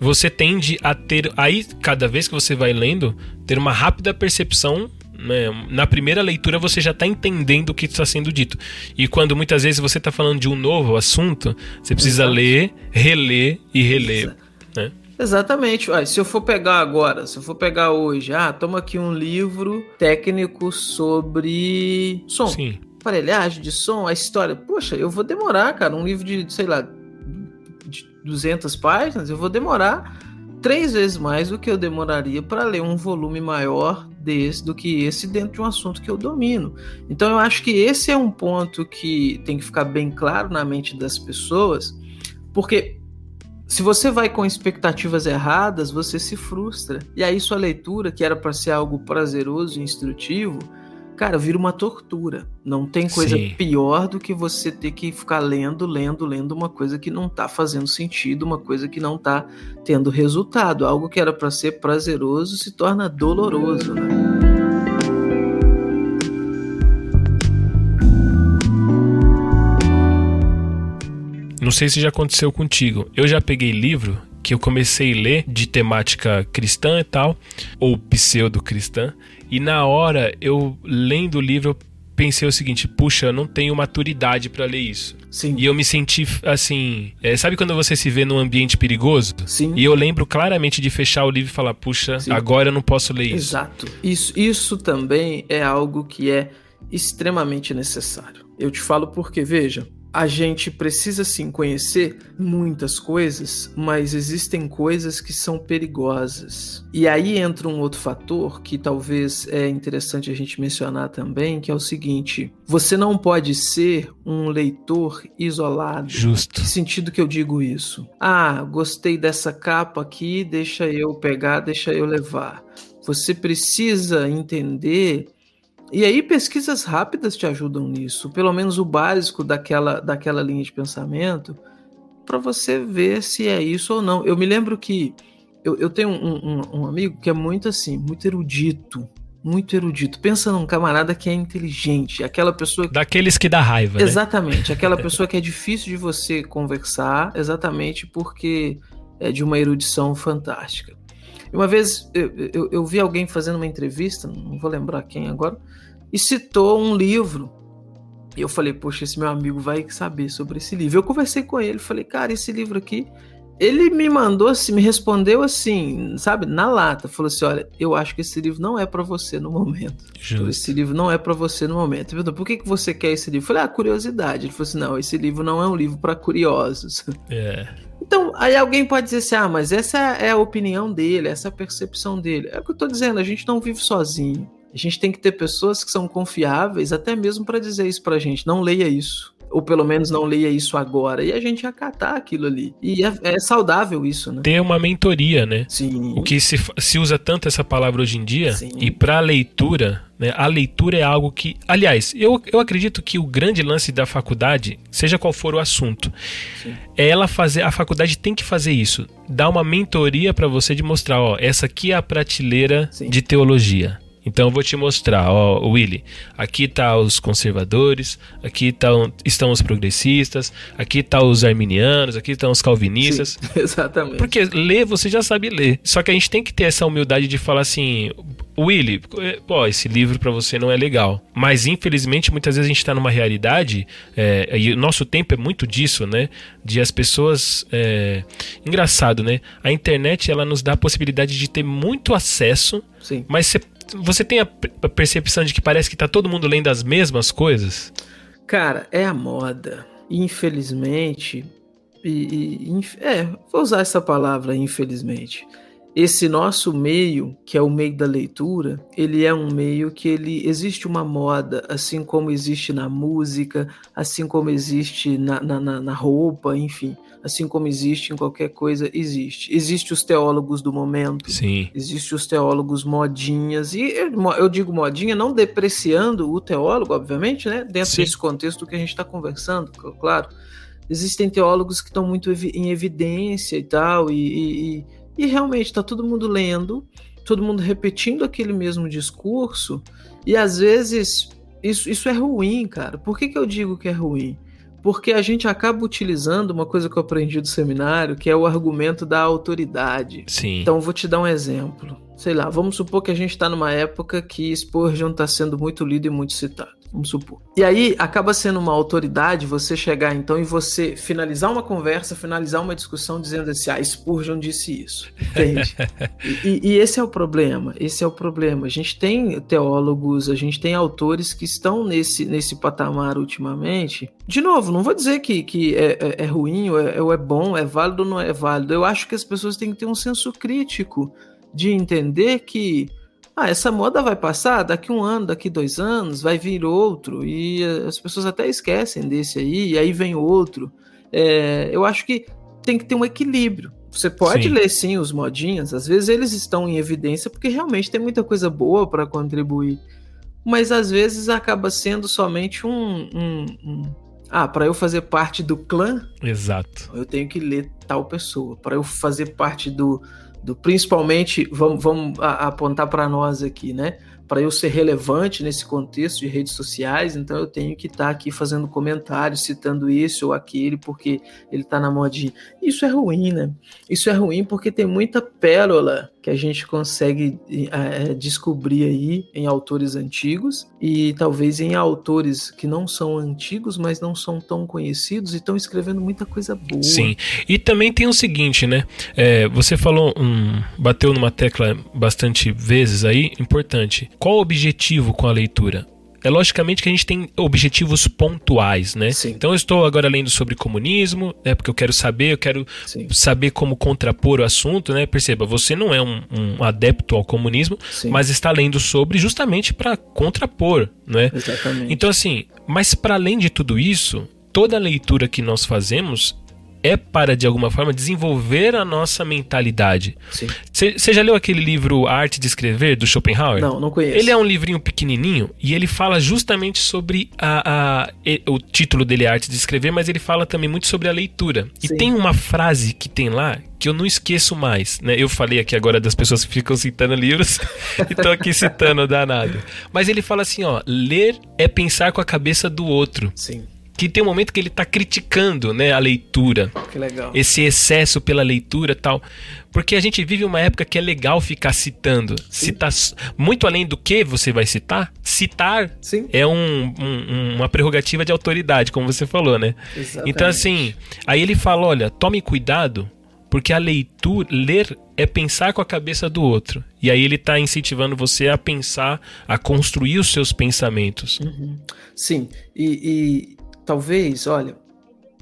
você tende a ter. Aí, cada vez que você vai lendo, ter uma rápida percepção. né? Na primeira leitura você já está entendendo o que está sendo dito. E quando muitas vezes você está falando de um novo assunto, você precisa Exato. ler, reler e reler. Né? Exatamente. Se eu for pegar agora, se eu for pegar hoje, ah, toma aqui um livro técnico sobre som. Sim. aparelhagem de som, a história. Poxa, eu vou demorar, cara. Um livro de, sei lá, de 200 páginas, eu vou demorar três vezes mais do que eu demoraria para ler um volume maior desse do que esse dentro de um assunto que eu domino. Então eu acho que esse é um ponto que tem que ficar bem claro na mente das pessoas, porque se você vai com expectativas erradas, você se frustra. E aí sua leitura, que era para ser algo prazeroso e instrutivo, cara, vira uma tortura. Não tem coisa Sim. pior do que você ter que ficar lendo, lendo, lendo uma coisa que não tá fazendo sentido, uma coisa que não tá tendo resultado. Algo que era para ser prazeroso se torna doloroso, né? Não sei se já aconteceu contigo. Eu já peguei livro que eu comecei a ler de temática cristã e tal, ou pseudo-cristã, e na hora eu lendo o livro eu pensei o seguinte: puxa, eu não tenho maturidade pra ler isso. Sim. E eu me senti assim. é, sabe quando você se vê num ambiente perigoso? Sim. E eu lembro claramente de fechar o livro e falar: puxa, Sim. agora eu não posso ler isso. Exato. Isso, isso também é algo que é extremamente necessário. Eu te falo porque, veja, a gente precisa sim conhecer muitas coisas, mas existem coisas que são perigosas. E aí entra um outro fator que talvez é interessante a gente mencionar também, que é o seguinte: você não pode ser um leitor isolado. Justo. Que sentido que eu digo isso? Ah, gostei dessa capa aqui, deixa eu pegar, deixa eu levar. Você precisa entender. E aí, pesquisas rápidas te ajudam nisso, pelo menos o básico daquela, daquela linha de pensamento, para você ver se é isso ou não. Eu me lembro que eu, eu tenho um, um, um amigo que é muito assim, muito erudito, muito erudito. Pensa num camarada que é inteligente, aquela pessoa que Daqueles que dá raiva, né? Exatamente, aquela pessoa que é difícil de você conversar, exatamente porque é de uma erudição fantástica. Uma vez eu, eu, eu, vi alguém fazendo uma entrevista, não vou lembrar quem agora, e citou um livro. E eu falei, poxa, esse meu amigo vai saber sobre esse livro. Eu conversei com ele, falei, cara, esse livro aqui. Ele me mandou assim, me respondeu assim, sabe, na lata. Falou assim: olha, eu acho que esse livro não é para você no momento. Justo. Esse livro não é para você no momento. Falei, Por que, que você quer esse livro? Eu falei, ah, curiosidade. Ele falou assim: não, esse livro não é um livro para curiosos. É. Então, aí alguém pode dizer assim: ah, mas essa é a opinião dele, essa é a percepção dele. É o que eu tô dizendo, a gente não vive sozinho. A gente tem que ter pessoas que são confiáveis, até mesmo para dizer isso pra gente. Não leia isso ou pelo menos não leia isso agora, e a gente acatar aquilo ali. E é, é saudável isso, né? Ter uma mentoria, né? Sim. O que se, se usa tanto essa palavra hoje em dia, Sim. e para leitura, né, a leitura é algo que. Aliás, eu, eu acredito que o grande lance da faculdade, seja qual for o assunto, Sim. é ela fazer. A faculdade tem que fazer isso. Dar uma mentoria para você de mostrar, ó, essa aqui é a prateleira Sim. de teologia. Então eu vou te mostrar, ó, Willy, aqui tá os conservadores, aqui tá, estão os progressistas, aqui tá os arminianos, aqui estão os calvinistas. Sim, exatamente. Porque ler você já sabe ler. Só que a gente tem que ter essa humildade de falar assim, Willy, pô, esse livro para você não é legal. Mas infelizmente muitas vezes a gente tá numa realidade, é, e o nosso tempo é muito disso, né? De as pessoas. É... Engraçado, né? A internet ela nos dá a possibilidade de ter muito acesso, Sim. mas você você tem a percepção de que parece que tá todo mundo lendo as mesmas coisas? Cara, é a moda. Infelizmente. E, e, é, vou usar essa palavra, infelizmente. Esse nosso meio, que é o meio da leitura, ele é um meio que ele existe uma moda, assim como existe na música, assim como existe na, na, na roupa, enfim assim como existe em qualquer coisa, existe. Existe os teólogos do momento, Sim. existe os teólogos modinhas, e eu digo modinha não depreciando o teólogo, obviamente, né? Dentro Sim. desse contexto que a gente está conversando, claro. Existem teólogos que estão muito em evidência e tal, e, e, e realmente está todo mundo lendo, todo mundo repetindo aquele mesmo discurso, e às vezes isso, isso é ruim, cara. Por que, que eu digo que é ruim? Porque a gente acaba utilizando uma coisa que eu aprendi do seminário, que é o argumento da autoridade. Sim. Então, vou te dar um exemplo. Sei lá, vamos supor que a gente está numa época que Spurgeon está sendo muito lido e muito citado vamos supor. E aí acaba sendo uma autoridade você chegar então e você finalizar uma conversa, finalizar uma discussão dizendo assim, ah, Spurgeon disse isso, entende? e, e, esse é o problema, esse é o problema. A gente tem teólogos, a gente tem autores que estão nesse, nesse patamar ultimamente. De novo, não vou dizer que, que é, é, é ruim ou é, ou é bom, é válido ou não é válido. Eu acho que as pessoas têm que ter um senso crítico de entender que ah, essa moda vai passar daqui um ano, daqui dois anos, vai vir outro, e as pessoas até esquecem desse aí, e aí vem outro. É, eu acho que tem que ter um equilíbrio. Você pode sim. ler sim os modinhas, às vezes eles estão em evidência porque realmente tem muita coisa boa para contribuir, mas às vezes acaba sendo somente um, um, um ah, para eu fazer parte do clã, exato. Eu tenho que ler tal pessoa. Para eu fazer parte do, do principalmente, vamos, vamos apontar para nós aqui, né? Para eu ser relevante nesse contexto de redes sociais, então eu tenho que estar tá aqui fazendo comentários, citando esse ou aquele, porque ele está na modinha. Isso é ruim, né? Isso é ruim porque tem muita pérola que a gente consegue é, descobrir aí em autores antigos e talvez em autores que não são antigos, mas não são tão conhecidos e estão escrevendo muita coisa boa. Sim, e também tem o seguinte, né? É, você falou, um, bateu numa tecla bastante vezes aí, importante. Qual o objetivo com a leitura? É logicamente que a gente tem objetivos pontuais, né? Sim. Então eu estou agora lendo sobre comunismo, né? Porque eu quero saber, eu quero Sim. saber como contrapor o assunto, né? Perceba, você não é um, um adepto ao comunismo, Sim. mas está lendo sobre justamente para contrapor, né? Exatamente. Então assim, mas para além de tudo isso, toda leitura que nós fazemos é para, de alguma forma, desenvolver a nossa mentalidade. Você já leu aquele livro A Arte de Escrever, do Schopenhauer? Não, não conheço. Ele é um livrinho pequenininho e ele fala justamente sobre a, a o título dele é Arte de Escrever, mas ele fala também muito sobre a leitura. Sim. E tem uma frase que tem lá que eu não esqueço mais, né? Eu falei aqui agora das pessoas que ficam citando livros e tô aqui citando danado. Mas ele fala assim, ó, ler é pensar com a cabeça do outro. Sim. Que tem um momento que ele tá criticando, né, a leitura. Que legal. Esse excesso pela leitura tal. Porque a gente vive uma época que é legal ficar citando. Sim. Citar muito além do que você vai citar, citar Sim. é um- um- uma prerrogativa de autoridade, como você falou, né? Exatamente. Então, assim, aí ele fala: olha, tome cuidado, porque a leitura, ler é pensar com a cabeça do outro. E aí ele tá incentivando você a pensar, a construir os seus pensamentos. Uhum. Sim, e, e talvez, olha,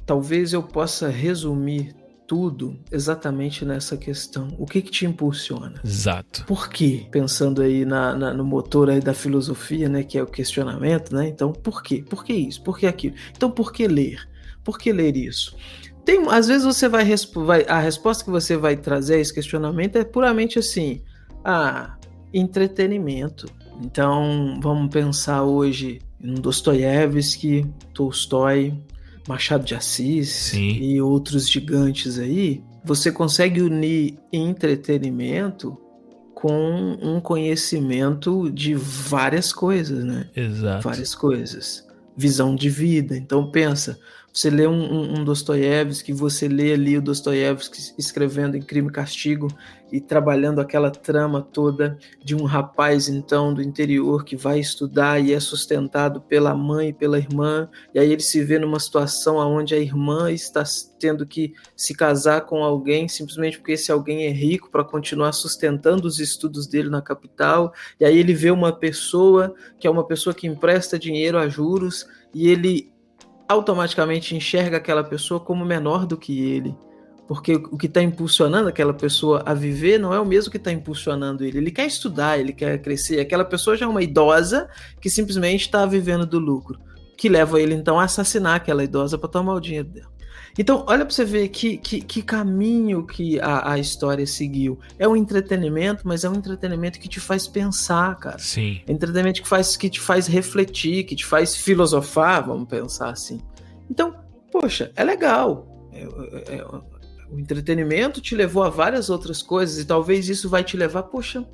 talvez eu possa resumir tudo exatamente nessa questão. O que que te impulsiona? Exato. Por quê? Pensando aí na, na- no motor aí da filosofia, né, que é o questionamento, né? Então, por quê? Por que isso? Por que aquilo? Então, por que ler? Por que ler isso? Tem, às vezes você vai, vai a resposta que você vai trazer a esse questionamento é puramente assim, ah, entretenimento. Então, vamos pensar hoje em Dostoiévski, Tolstói, Machado de Assis Sim. e outros gigantes aí. Você consegue unir entretenimento com um conhecimento de várias coisas, né? Exato. várias coisas. Visão de vida. Então pensa, você lê um, um, um Dostoiévski, você lê ali o Dostoiévski escrevendo em Crime e Castigo e trabalhando aquela trama toda de um rapaz então do interior que vai estudar e é sustentado pela mãe e pela irmã, e aí ele se vê numa situação onde a irmã está tendo que se casar com alguém simplesmente porque esse alguém é rico para continuar sustentando os estudos dele na capital, e aí ele vê uma pessoa que é uma pessoa que empresta dinheiro a juros e ele automaticamente enxerga aquela pessoa como menor do que ele. Porque o que está impulsionando aquela pessoa a viver não é o mesmo que está impulsionando ele. Ele quer estudar, ele quer crescer. Aquela pessoa já é uma idosa que simplesmente está vivendo do lucro, que leva ele então a assassinar aquela idosa para tomar o dinheiro dela. Então, olha para você ver que, que, que caminho que a, a história seguiu. É um entretenimento, mas é um entretenimento que te faz pensar, cara. Sim. É entretenimento que, faz, que te faz refletir, que te faz filosofar, vamos pensar assim. Então, poxa, é legal. É- é- é- o entretenimento te levou a várias outras coisas e talvez isso vai te levar, poxa,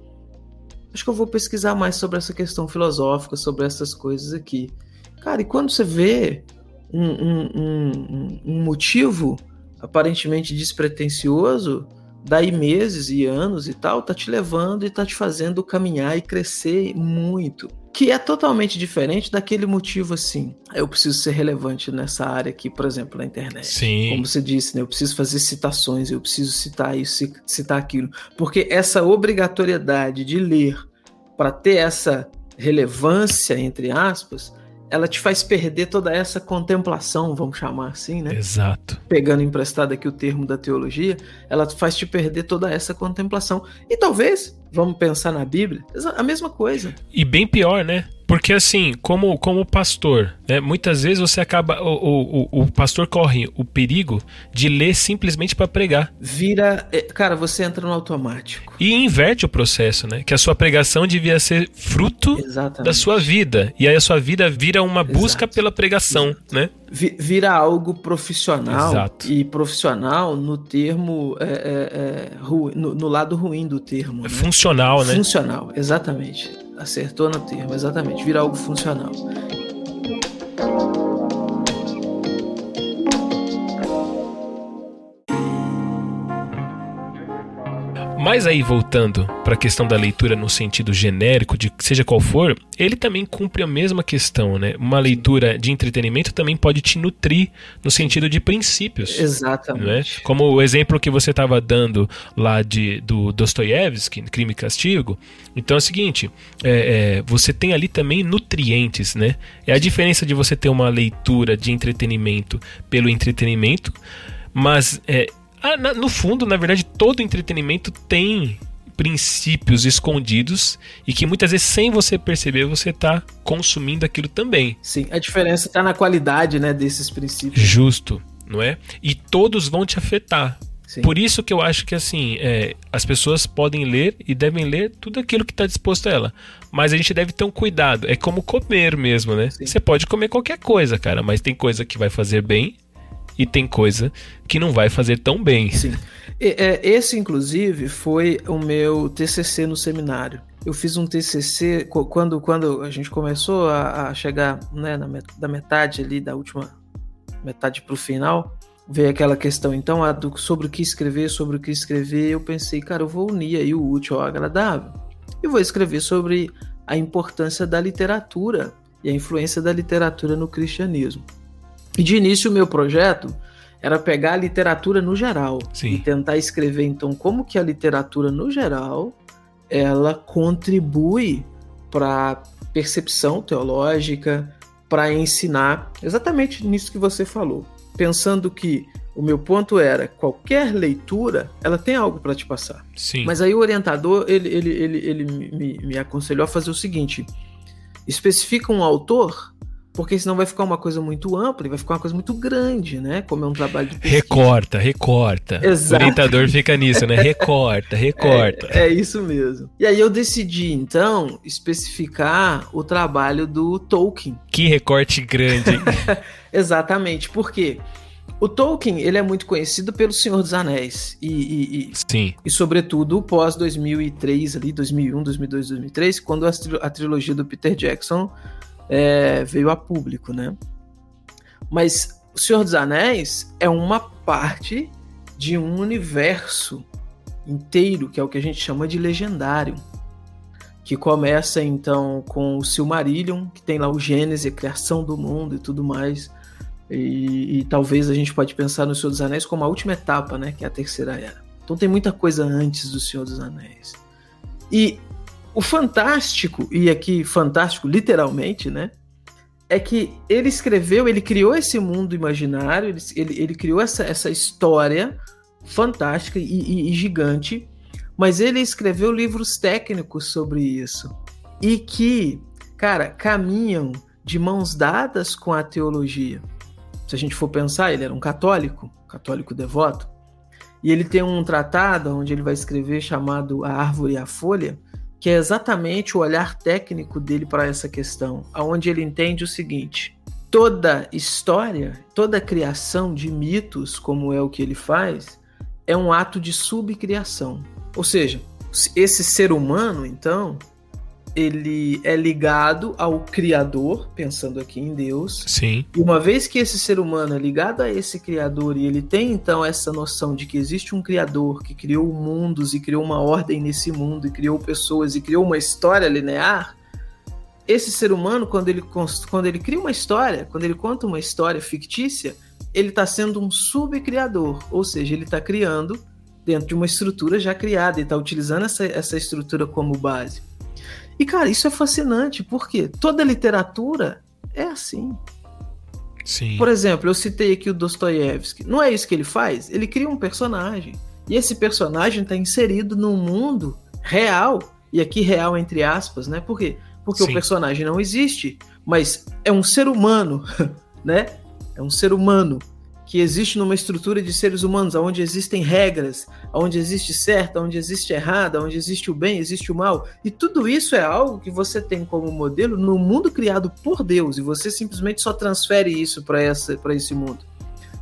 acho que eu vou pesquisar mais sobre essa questão filosófica, sobre essas coisas aqui. Cara, e quando você vê um, um- um- um motivo aparentemente despretensioso, daí meses e anos e tal, tá te levando e tá te fazendo caminhar e crescer muito. Que é totalmente diferente daquele motivo assim. Eu preciso ser relevante nessa área aqui, por exemplo, na internet. Sim. Como você disse, né? Eu preciso fazer citações, eu preciso citar isso, ci- citar aquilo. Porque essa obrigatoriedade de ler para ter essa relevância, entre aspas, ela te faz perder toda essa contemplação, vamos chamar assim, né? Exato. Pegando emprestado aqui o termo da teologia, ela faz te perder toda essa contemplação. E talvez, vamos pensar na Bíblia, a mesma coisa. E bem pior, né? Porque assim, como, como pastor, né? Muitas vezes você acaba. O, o, o- pastor corre o perigo de ler simplesmente para pregar. Vira. é, Cara, você entra no automático. E inverte o processo, né? Que a sua pregação devia ser fruto Exatamente. da sua vida. E aí a sua vida vira uma busca Exato. pela pregação, né? Vi- Vira algo profissional Exato. e profissional no termo é, é, é, ru- no, no lado ruim do termo. É né? funcional, né? Funcional, exatamente. Acertou no termo, exatamente. Vira algo funcional. Mas aí, voltando para a questão da leitura no sentido genérico, de seja qual for, ele também cumpre a mesma questão, né? Uma leitura de entretenimento também pode te nutrir no sentido de princípios. Exatamente. Como o exemplo que você estava dando lá de, do Dostoiévski, Crime e Castigo. Então é o seguinte: é, é, você tem ali também nutrientes, né? É a diferença de você ter uma leitura de entretenimento pelo entretenimento, mas é, ah, na- no fundo, na verdade, todo entretenimento tem princípios escondidos e que muitas vezes, sem você perceber, você está consumindo aquilo também. Sim, a diferença está na qualidade né, desses princípios. Justo, não é? E todos vão te afetar. Sim. Por isso que eu acho que assim, é, as pessoas podem ler e devem ler tudo aquilo que está disposto a ela. Mas a gente deve ter um cuidado. É como comer mesmo, né? Sim. Você pode comer qualquer coisa, cara, mas tem coisa que vai fazer bem e tem coisa que não vai fazer tão bem. Sim. É, esse, inclusive, foi o meu TCC no seminário. Eu fiz um TCC quando, quando a gente começou a, a chegar né, na met- da metade ali da última metade para o final, veio aquela questão, então, a do, sobre o que escrever, sobre o que escrever, eu pensei, cara, eu vou unir aí o útil ao agradável. E vou escrever sobre a importância da literatura e a influência da literatura no cristianismo. E de início o meu projeto era pegar a literatura no geral Sim. e tentar escrever então como que a literatura no geral ela contribui para percepção teológica, para ensinar exatamente nisso que você falou, pensando que o meu ponto era qualquer leitura ela tem algo para te passar. Sim. Mas aí o orientador ele, ele, ele, ele me, me aconselhou a fazer o seguinte: especifica um autor porque senão vai ficar uma coisa muito ampla e vai ficar uma coisa muito grande, né? Como é um trabalho de pesquisa. Recorta, recorta. Exato. O orientador fica nisso, né? Recorta, recorta. É, é, isso mesmo. E aí eu decidi, então, especificar o trabalho do Tolkien. Que recorte grande. Exatamente, porque o Tolkien ele é muito conhecido pelo Senhor dos Anéis e, e, e, Sim. e sobretudo pós 2003 ali 2001 2002 2003 quando a, a trilogia do Peter Jackson é, veio a público, né? Mas O Senhor dos Anéis é uma parte de um universo inteiro, que é o que a gente chama de legendário, que começa então com o Silmarillion, que tem lá o Gênesis, a criação do mundo e tudo mais. E, e, talvez a gente pode pensar no Senhor dos Anéis como a última etapa, né, que é a terceira era. Então tem muita coisa antes do Senhor dos Anéis. E o fantástico, e aqui fantástico literalmente, né? É que ele escreveu, ele criou esse mundo imaginário, ele, ele, ele criou essa, essa história fantástica e, e, e gigante, mas ele escreveu livros técnicos sobre isso. E que, cara, caminham de mãos dadas com a teologia. Se a gente for pensar, ele era um católico, católico devoto, e ele tem um tratado onde ele vai escrever chamado A Árvore e a Folha, que é exatamente o olhar técnico dele para essa questão, aonde ele entende o seguinte: toda história, toda criação de mitos, como é o que ele faz, é um ato de subcriação. Ou seja, esse ser humano, então, ele é ligado ao Criador, pensando aqui em Deus. Sim. E uma vez que esse ser humano é ligado a esse Criador e ele tem então essa noção de que existe um Criador que criou mundos e criou uma ordem nesse mundo e criou pessoas e criou uma história linear, esse ser humano, quando ele, quando ele cria uma história, quando ele conta uma história fictícia, ele está sendo um subcriador, ou seja, ele está criando dentro de uma estrutura já criada e está utilizando essa, essa estrutura como base. E, cara, isso é fascinante, porque toda literatura é assim. Sim. Por exemplo, eu citei aqui o Dostoiévski. Não é isso que ele faz? Ele cria um personagem. E esse personagem está inserido num mundo real. E aqui real entre aspas, né? Por quê? Porque Sim. o personagem não existe, mas é um ser humano, né? É um ser humano que existe numa estrutura de seres humanos, onde existem regras, onde existe certo, onde existe errado, onde existe o bem, existe o mal. E tudo isso é algo que você tem como modelo no mundo criado por Deus, e você simplesmente só transfere isso para esse mundo.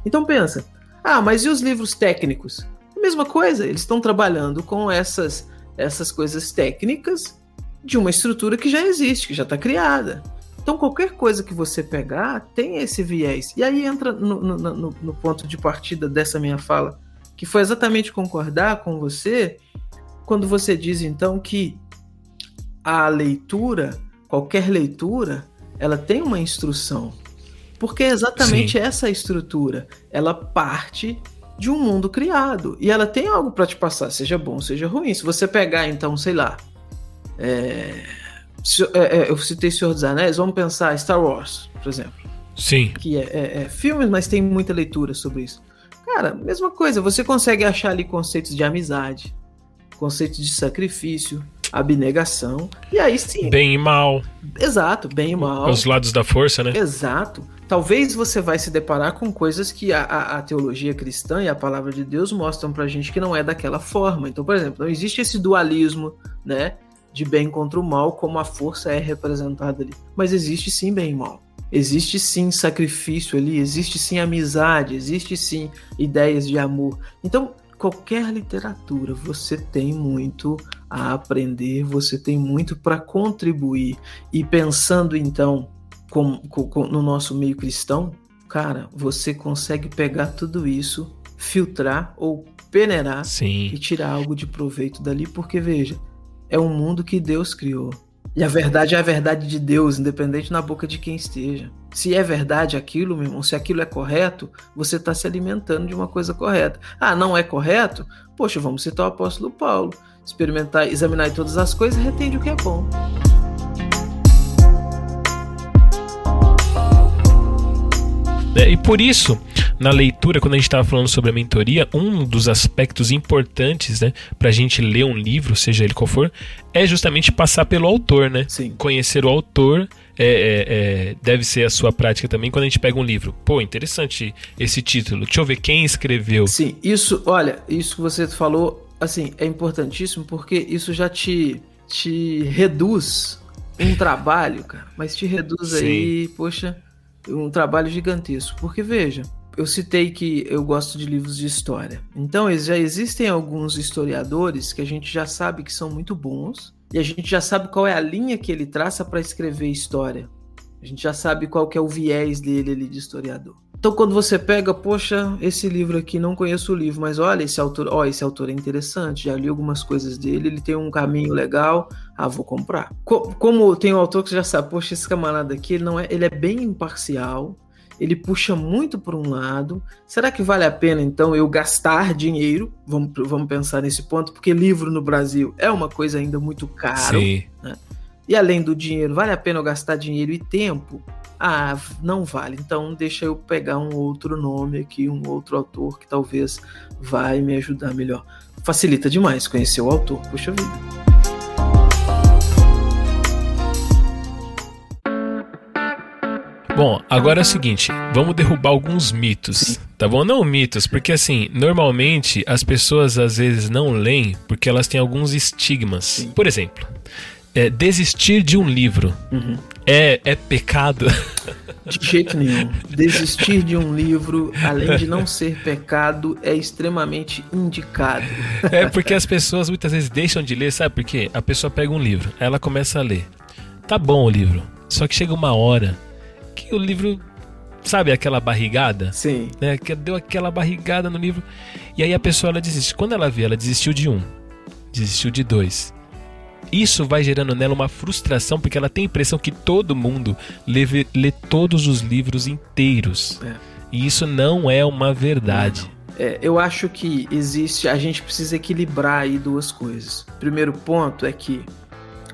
Então pensa, ah, mas e os livros técnicos? A mesma coisa, eles estão trabalhando com essas, essas coisas técnicas de uma estrutura que já existe, que já está criada. Então, qualquer coisa que você pegar tem esse viés. E aí entra no, no, no, no, ponto de partida dessa minha fala, que foi exatamente concordar com você quando você diz então que a leitura, qualquer leitura, ela tem uma instrução. Porque é exatamente Sim. essa estrutura. Ela parte de um mundo criado. E ela tem algo para te passar, seja bom, seja ruim. Se você pegar, então, sei lá. É é, é, eu citei Senhor dos Anéis, vamos pensar Star Wars, por exemplo. Sim. Que é, é, é filmes, mas tem muita leitura sobre isso. Cara, mesma coisa, você consegue achar ali conceitos de amizade, conceitos de sacrifício, abnegação, e aí sim. Bem e mal. Exato, bem e mal. Os lados da força, né? Exato. Talvez você vai se deparar com coisas que a, a, a, teologia cristã e a palavra de Deus mostram pra gente que não é daquela forma. Então, por exemplo, não existe esse dualismo, né? De bem contra o mal, como a força é representada ali. Mas existe sim bem e mal. Existe sim sacrifício ali, existe sim amizade, existe sim ideias de amor. Então, qualquer literatura, você tem muito a aprender, você tem muito para contribuir. E pensando então com, com, no nosso meio cristão, cara, você consegue pegar tudo isso, filtrar ou peneirar Sim. e tirar algo de proveito dali, porque veja, é um mundo que Deus criou. E a verdade é a verdade de Deus, independente na boca de quem esteja. Se é verdade aquilo, meu irmão, se aquilo é correto, você está se alimentando de uma coisa correta. Ah, não é correto? Poxa, vamos citar o apóstolo Paulo. Experimentar, examinar todas as coisas, retende o que é bom. É, e por isso, na leitura, quando a gente estava falando sobre a mentoria, um dos aspectos importantes, né, para a gente ler um livro, seja ele qual for, é justamente passar pelo autor, né? Sim. Conhecer o autor é, é, é, deve ser a sua prática também quando a gente pega um livro. Pô, interessante esse título. Deixa eu ver quem escreveu. Sim, isso, olha, isso que você falou, assim, é importantíssimo porque isso já te, te reduz um trabalho, cara, mas te reduz Sim. aí, poxa, um trabalho gigantesco. Porque veja, eu citei que eu gosto de livros de história. Então, já existem alguns historiadores que a gente já sabe que são muito bons e a gente já sabe qual é a linha que ele traça para escrever história. A gente já sabe qual que é o viés dele ali de historiador. Então, quando você pega, poxa, esse livro aqui, não conheço o livro, mas olha, esse autor, ó, esse autor é interessante, já li algumas coisas dele, ele tem um caminho legal, ah, vou comprar. Co como tem um autor que já sabe, poxa, esse camarada aqui, ele, não é, ele é bem imparcial, ele puxa muito por um lado. Será que vale a pena então eu gastar dinheiro? Vamos, vamos pensar nesse ponto, porque livro no Brasil é uma coisa ainda muito caro. Sim. E além do dinheiro, vale a pena eu gastar dinheiro e tempo? Ah, não vale. Então deixa eu pegar um outro nome aqui, um outro autor que talvez vai me ajudar melhor. Facilita demais conhecer o autor, puxa vida. Bom, agora é o seguinte, vamos derrubar alguns mitos, tá bom? Não mitos, porque assim, normalmente as pessoas às vezes não leem porque elas têm alguns estigmas. Por exemplo, é, desistir de um livro Uhum. é, é pecado. De jeito nenhum. Desistir de um livro, além de não ser pecado, é extremamente indicado. É porque as pessoas muitas vezes deixam de ler, sabe por quê? A pessoa pega um livro, ela começa a ler. Tá bom o livro, só que chega uma hora que o livro, sabe aquela barrigada? Sim. né? Que deu aquela barrigada no livro. E aí a pessoa ela desiste. Quando ela vê, ela desistiu de um, desistiu de dois. Isso vai gerando nela uma frustração, porque ela tem a impressão que todo mundo lê, lê todos os livros inteiros. É. E isso não é uma verdade. É, eu acho que existe, a gente precisa equilibrar aí duas coisas. Primeiro ponto é que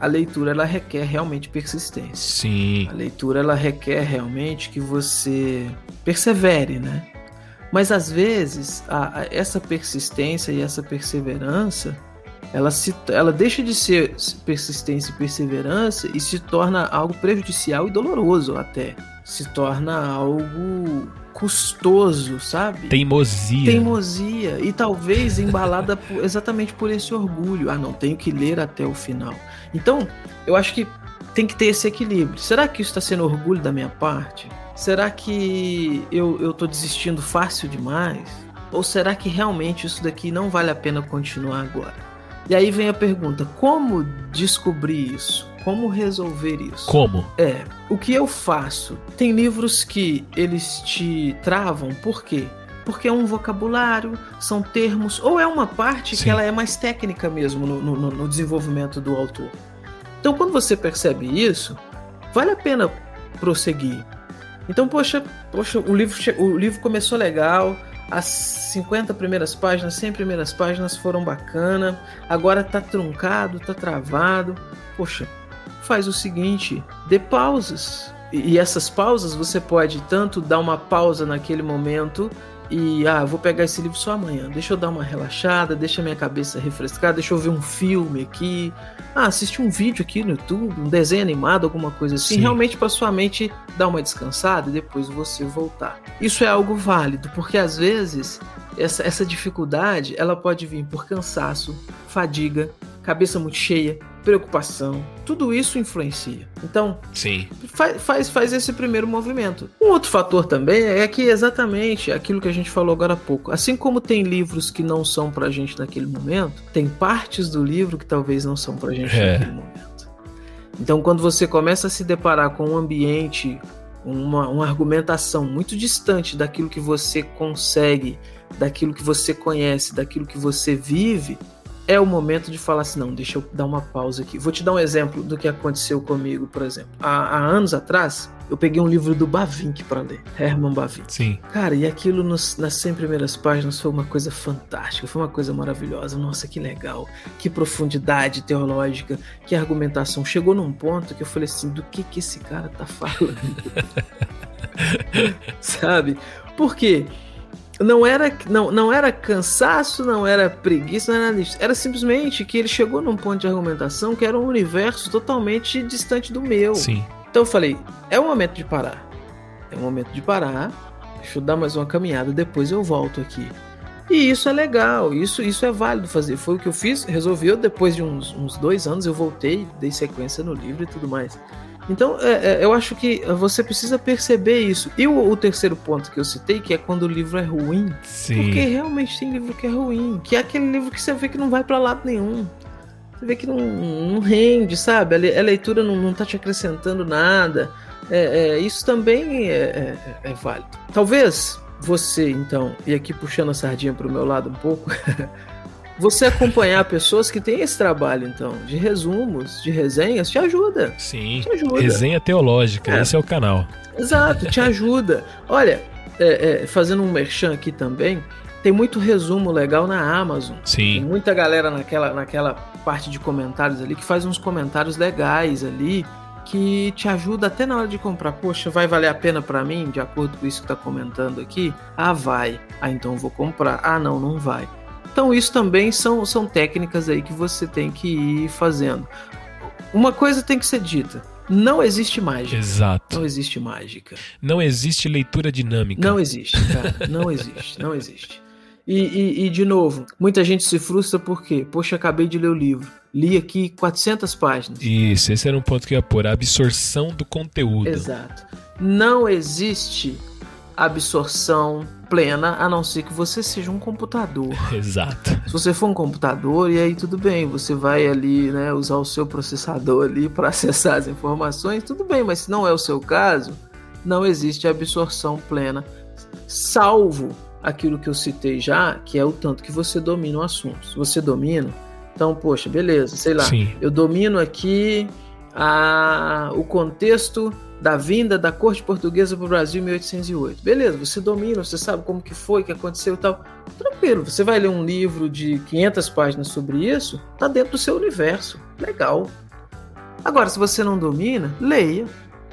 a leitura ela requer realmente persistência. Sim. A leitura ela requer realmente que você persevere, né? Mas às vezes a- a- essa persistência e essa perseverança ela, se, ela deixa de ser persistência e perseverança e se torna algo prejudicial e doloroso até. Se torna algo custoso, sabe? Teimosia. teimosia e talvez embalada por- exatamente por esse orgulho. Ah, não tenho que ler até o final. Então, eu acho que tem que ter esse equilíbrio. Será que isso está sendo orgulho da minha parte? Será que eu, eu tô desistindo fácil demais? Ou será que realmente isso daqui não vale a pena continuar agora? E aí vem a pergunta: como descobrir isso? Como resolver isso? Como? É, o que eu faço? Tem livros que eles te travam, por quê? Porque é um vocabulário, são termos, ou é uma parte Sim. que ela é mais técnica mesmo no, no- no desenvolvimento do autor. Então, quando você percebe isso, vale a pena prosseguir. Então, poxa, poxa o, livro, o livro começou legal, as 50 primeiras páginas, 100 primeiras páginas foram bacana, agora tá truncado, tá travado. Poxa, faz o seguinte: dê pausas. E essas pausas você pode tanto dar uma pausa naquele momento e ah, vou pegar esse livro só amanhã. Deixa eu dar uma relaxada, deixa minha cabeça refrescar, deixa eu ver um filme aqui. Ah, assistir um vídeo aqui no YouTube, um desenho animado, alguma coisa assim, Sim. realmente para sua mente dar uma descansada e depois você voltar. Isso é algo válido, porque às vezes essa, essa dificuldade ela pode vir por cansaço, fadiga, cabeça muito cheia, preocupação, tudo isso influencia. Então, Sim. faz, faz, faz esse primeiro movimento. Um outro fator também é que exatamente aquilo que a gente falou agora há pouco. Assim como tem livros que não são pra gente naquele momento, tem partes do livro que talvez não são pra gente É. naquele momento. Então, quando você começa a se deparar com um ambiente uma, uma argumentação muito distante daquilo que você consegue, daquilo que você conhece, daquilo que você vive, é o momento de falar assim: não, deixa eu dar uma pausa aqui. Vou te dar um exemplo do que aconteceu comigo, por exemplo. Há, há anos atrás, eu peguei um livro do Bavinck para ler, Herman Bavinck. Sim. Cara, e aquilo nos, nas 100 primeiras páginas foi uma coisa fantástica, foi uma coisa maravilhosa. Nossa, que legal, que profundidade teológica, que argumentação. Chegou num ponto que eu falei assim: do que que esse cara tá falando? Sabe? Por quê? Não era, não, não era cansaço, não era preguiça, não era nada disso. Era simplesmente que ele chegou num ponto de argumentação que era um universo totalmente distante do meu. Sim. Então eu falei, é o momento de parar. É o momento de parar. Deixa eu dar mais uma caminhada, depois eu volto aqui. E isso é legal, isso, isso é válido fazer. Foi o que eu fiz, resolveu. Depois de uns, uns dois anos eu voltei, dei sequência no livro e tudo mais. Então, é, é, eu acho que você precisa perceber isso. E o, o, terceiro ponto que eu citei, que é quando o livro é ruim. Sim. Porque realmente tem livro que é ruim. Que é aquele livro que você vê que não vai para lado nenhum. Você vê que não, não rende, sabe? A, leitura não, não tá te acrescentando nada. É, é isso também é, é, é válido. Talvez você, então, e aqui puxando a sardinha para o meu lado um pouco. você acompanhar pessoas que têm esse trabalho, então, de resumos, de resenhas, te ajuda. Sim. Te ajuda. Resenha teológica, é. esse é o canal. Exato, te ajuda. Olha, é, é, fazendo um merchan aqui também, tem muito resumo legal na Amazon. Sim. Tem muita galera naquela, naquela parte de comentários ali que faz uns comentários legais ali que te ajuda até na hora de comprar. Poxa, vai valer a pena para mim, de acordo com isso que tá comentando aqui? Ah, vai. Ah, então eu vou comprar. Ah, não, não vai. Então isso também são, são técnicas aí que você tem que ir fazendo. Uma coisa tem que ser dita. Não existe mágica. Exato. Não existe mágica. Não existe leitura dinâmica. Não existe, cara. Não existe. Não existe. E, e, e, de novo, muita gente se frustra porque, poxa, acabei de ler o livro. Li aqui 400 páginas. Isso, esse era um ponto que eu ia pôr. A absorção do conteúdo. Exato. Não existe absorção plena, a não ser que você seja um computador. Exato. Se você for um computador, e aí tudo bem, você vai ali, né, usar o seu processador ali para acessar as informações, tudo bem, mas se não é o seu caso, não existe absorção plena, salvo aquilo que eu citei já, que é o tanto que você domina o assunto. Se você domina, então, poxa, beleza, sei lá, Sim. eu domino aqui a, o contexto da vinda da corte portuguesa para o Brasil em 1808. Beleza, você domina, você sabe como que foi, que aconteceu e tal. Tranquilo, você vai ler um livro de 500 páginas sobre isso, tá dentro do seu universo. Legal. Agora, se você não domina, leia,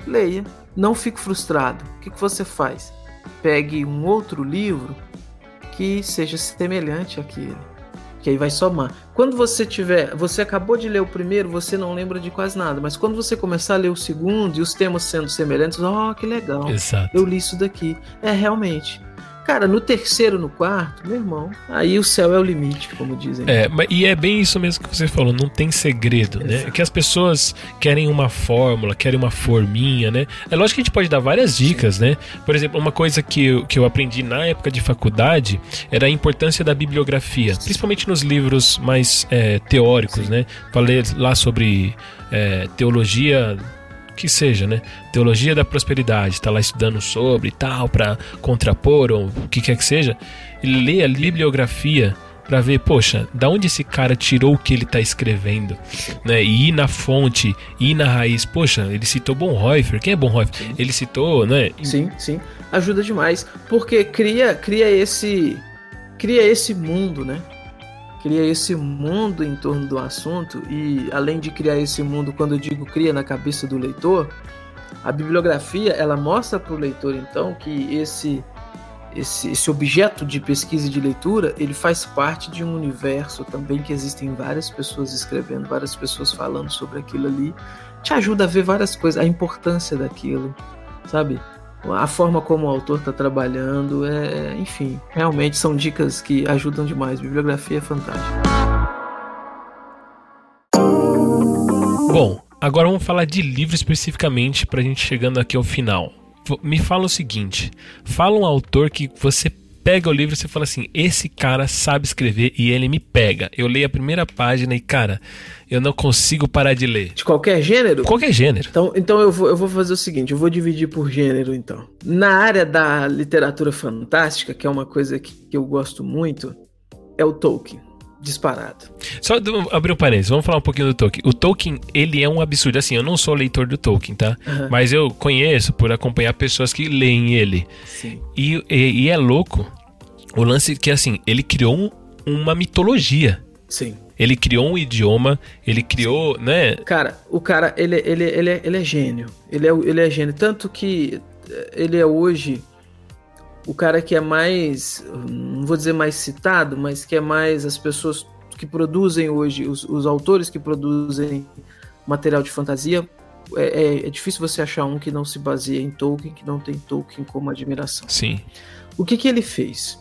leia. Não fique frustrado. O que, que você faz? Pegue um outro livro que seja semelhante àquele que aí vai somar. Quando você tiver, você acabou de ler o primeiro, você não lembra de quase nada, mas quando você começar a ler o segundo e os temas sendo semelhantes, ó, oh, que legal. Exato. Eu li isso daqui. É realmente. Cara, no terceiro, no quarto, meu irmão, aí o céu é o limite, como dizem. É, e é bem isso mesmo que você falou, não tem segredo, né? Exato. né? É que as pessoas querem uma fórmula, querem uma forminha, né? É lógico que a gente pode dar várias dicas, Sim. né? Por exemplo, uma coisa que eu, que eu aprendi na época de faculdade era a importância da bibliografia, principalmente nos livros mais é, teóricos, Sim. né? Falei lá sobre é, teologia que seja, né? Teologia da prosperidade, está lá estudando sobre e tal, para contrapor ou o que quer que seja, ele lê a bibliografia para ver, poxa, da onde esse cara tirou o que ele está escrevendo, né? E ir na fonte, ir na raiz. Poxa, ele citou Bonhoeffer. Quem é Bonhoeffer? Sim. Ele citou, né? Sim, sim. Ajuda demais, porque cria, cria esse, cria esse mundo, né? Cria esse mundo em torno do assunto e além de criar esse mundo, quando eu digo cria na cabeça do leitor, a bibliografia ela mostra para o leitor então que esse, esse esse objeto de pesquisa e de leitura ele faz parte de um universo também que existem várias pessoas escrevendo, várias pessoas falando sobre aquilo ali, te ajuda a ver várias coisas, a importância daquilo, sabe? A forma como o autor está trabalhando, é, enfim, realmente são dicas que ajudam demais. Bibliografia é fantástica. Bom, agora vamos falar de livro especificamente para a gente chegando aqui ao final. Me fala o seguinte: fala um autor que você pega o livro e você fala assim: esse cara sabe escrever e ele me pega. Eu leio a primeira página e, cara, eu não consigo parar de ler. De qualquer gênero? Qualquer gênero. Então, então eu, vou, eu vou fazer o seguinte: eu vou dividir por gênero, então. Na área da literatura fantástica, que é uma coisa que, que eu gosto muito, é o Tolkien disparado. Só abrir um parênteses, vamos falar um pouquinho do Tolkien. O Tolkien, ele é um absurdo. Assim, eu não sou leitor do Tolkien, tá? Uhum. Mas eu conheço por acompanhar pessoas que leem ele. Sim. E, e, e é louco o lance que, assim, ele criou um, uma mitologia. Sim. Ele criou um idioma, ele criou, né? Cara, o cara, ele, ele, ele, é, ele é gênio. Ele é, ele é gênio. Tanto que ele é hoje o cara que é mais, não vou dizer mais citado, mas que é mais as pessoas que produzem hoje, os, os autores que produzem material de fantasia, é, é, é, difícil você achar um que não se baseia em Tolkien, que não tem Tolkien como admiração. Sim. O que, que ele fez?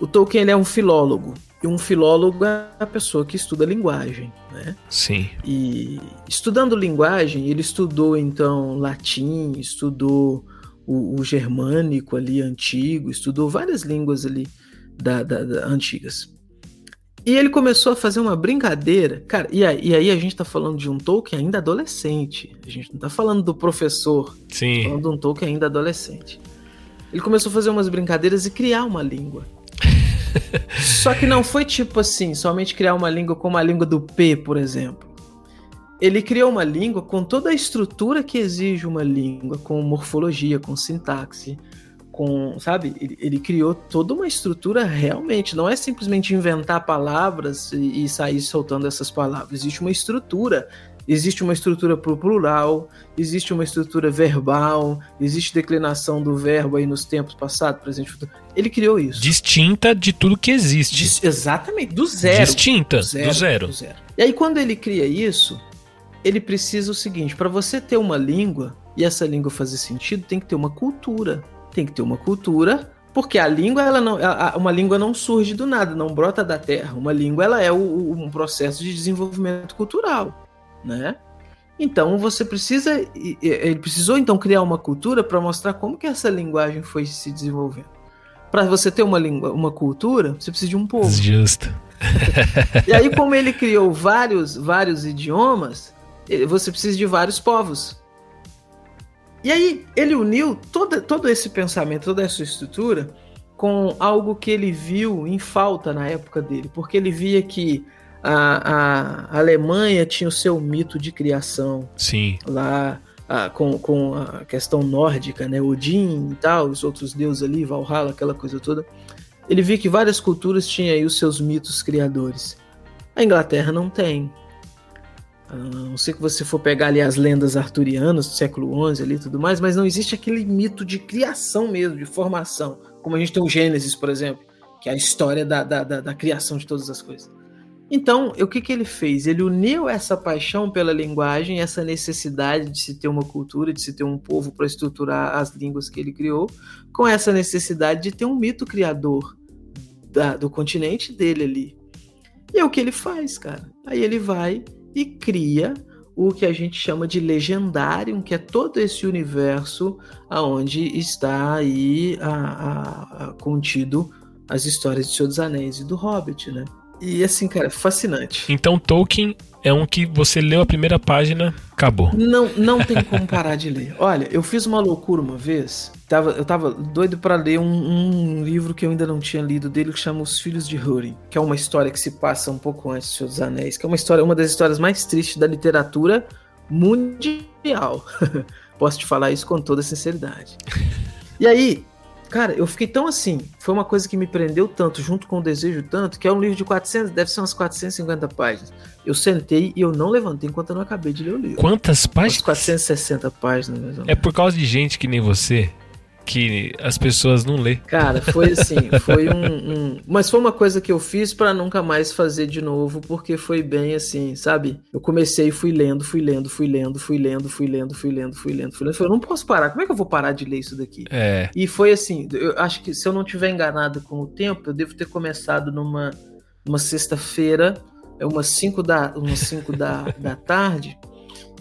O Tolkien ele é um filólogo. E um filólogo é a pessoa que estuda linguagem, né? Sim. E estudando linguagem, ele estudou então latim, estudou o, o germânico ali antigo, estudou várias línguas ali da, da, da, antigas. E ele começou a fazer uma brincadeira, cara, e aí, e aí, a gente tá falando de um Tolkien ainda adolescente. A gente não tá falando do professor, Sim. Tá falando de um Tolkien ainda adolescente. Ele começou a fazer umas brincadeiras e criar uma língua. Só que não foi tipo assim, somente criar uma língua como a língua do P, por exemplo ele criou uma língua com toda a estrutura que exige uma língua, com morfologia, com sintaxe, com, sabe? Ele, ele criou toda uma estrutura realmente. Não é simplesmente inventar palavras e, e sair soltando essas palavras. Existe uma estrutura. Existe uma estrutura para o plural, existe uma estrutura verbal, existe declinação do verbo aí nos tempos passados, presente, futuro. Ele criou isso. Distinta de tudo que existe. Dis exatamente, do zero. Distinta, do zero, do zero. Do zero. E aí, quando ele cria isso, ele precisa o seguinte: para você ter uma língua e essa língua fazer sentido, tem que ter uma cultura. Tem que ter uma cultura, porque a língua, ela não, a, uma língua não surge do nada, não brota da terra. Uma língua, ela é o, um processo de desenvolvimento cultural, né? Então você precisa, ele precisou então criar uma cultura para mostrar como que essa linguagem foi se desenvolvendo. Para você ter uma língua, uma cultura, você precisa de um povo. Justo. e aí como ele criou vários, vários idiomas, você precisa de vários povos. E aí ele uniu todo, todo esse pensamento, toda essa estrutura com algo que ele viu em falta na época dele, porque ele via que a, a Alemanha tinha o seu mito de criação. Sim. Lá a, com, com a questão nórdica, né? Odin e tal, os outros deuses ali, Valhalla, aquela coisa toda. Ele via que várias culturas tinham aí os seus mitos criadores. A Inglaterra não tem. A não ser que você for pegar ali as lendas arturianas do século XI ali e tudo mais, mas não existe aquele mito de criação mesmo, de formação. Como a gente tem o Gênesis, por exemplo, que é a história da, da, da, da criação de todas as coisas. Então, o que, que ele fez? Ele uniu essa paixão pela linguagem, essa necessidade de se ter uma cultura, de se ter um povo para estruturar as línguas que ele criou, com essa necessidade de ter um mito criador da, do continente dele ali. E é o que ele faz, cara. Aí ele vai e cria o que a gente chama de legendário, que é todo esse universo aonde está aí a, a, a contido as histórias de Senhor dos Anéis e do Hobbit, né? E assim, cara, fascinante. Então Tolkien é um que você leu a primeira página, acabou. Não, não tem como parar de ler. Olha, eu fiz uma loucura uma vez. Tava, eu tava doido para ler um, um, livro que eu ainda não tinha lido dele, que chama Os Filhos de Húrin, que é uma história que se passa um pouco antes de Senhor dos Anéis, que é uma história, uma das histórias mais tristes da literatura mundial. Posso te falar isso com toda sinceridade. E aí, Cara, eu fiquei tão assim. Foi uma coisa que me prendeu tanto, junto com o desejo tanto, que é um livro de 400, deve ser umas 450 páginas. Eu sentei e eu não levantei enquanto eu não acabei de ler o livro. Quantas páginas? Umas 460 páginas. É por causa de gente que nem você que as pessoas não lê. Cara, foi assim, foi um, um, Mas foi uma coisa que eu fiz para nunca mais fazer de novo, porque foi bem assim, sabe? Eu comecei e fui lendo, fui lendo, fui lendo, fui lendo, fui lendo, fui lendo, fui lendo, fui lendo. Eu falei, não posso parar, como é que eu vou parar de ler isso daqui? É. E foi assim, eu acho que se eu não tiver enganado com o tempo, eu devo ter começado numa, numa sexta-feira, é umas 5 da, umas cinco da, da tarde.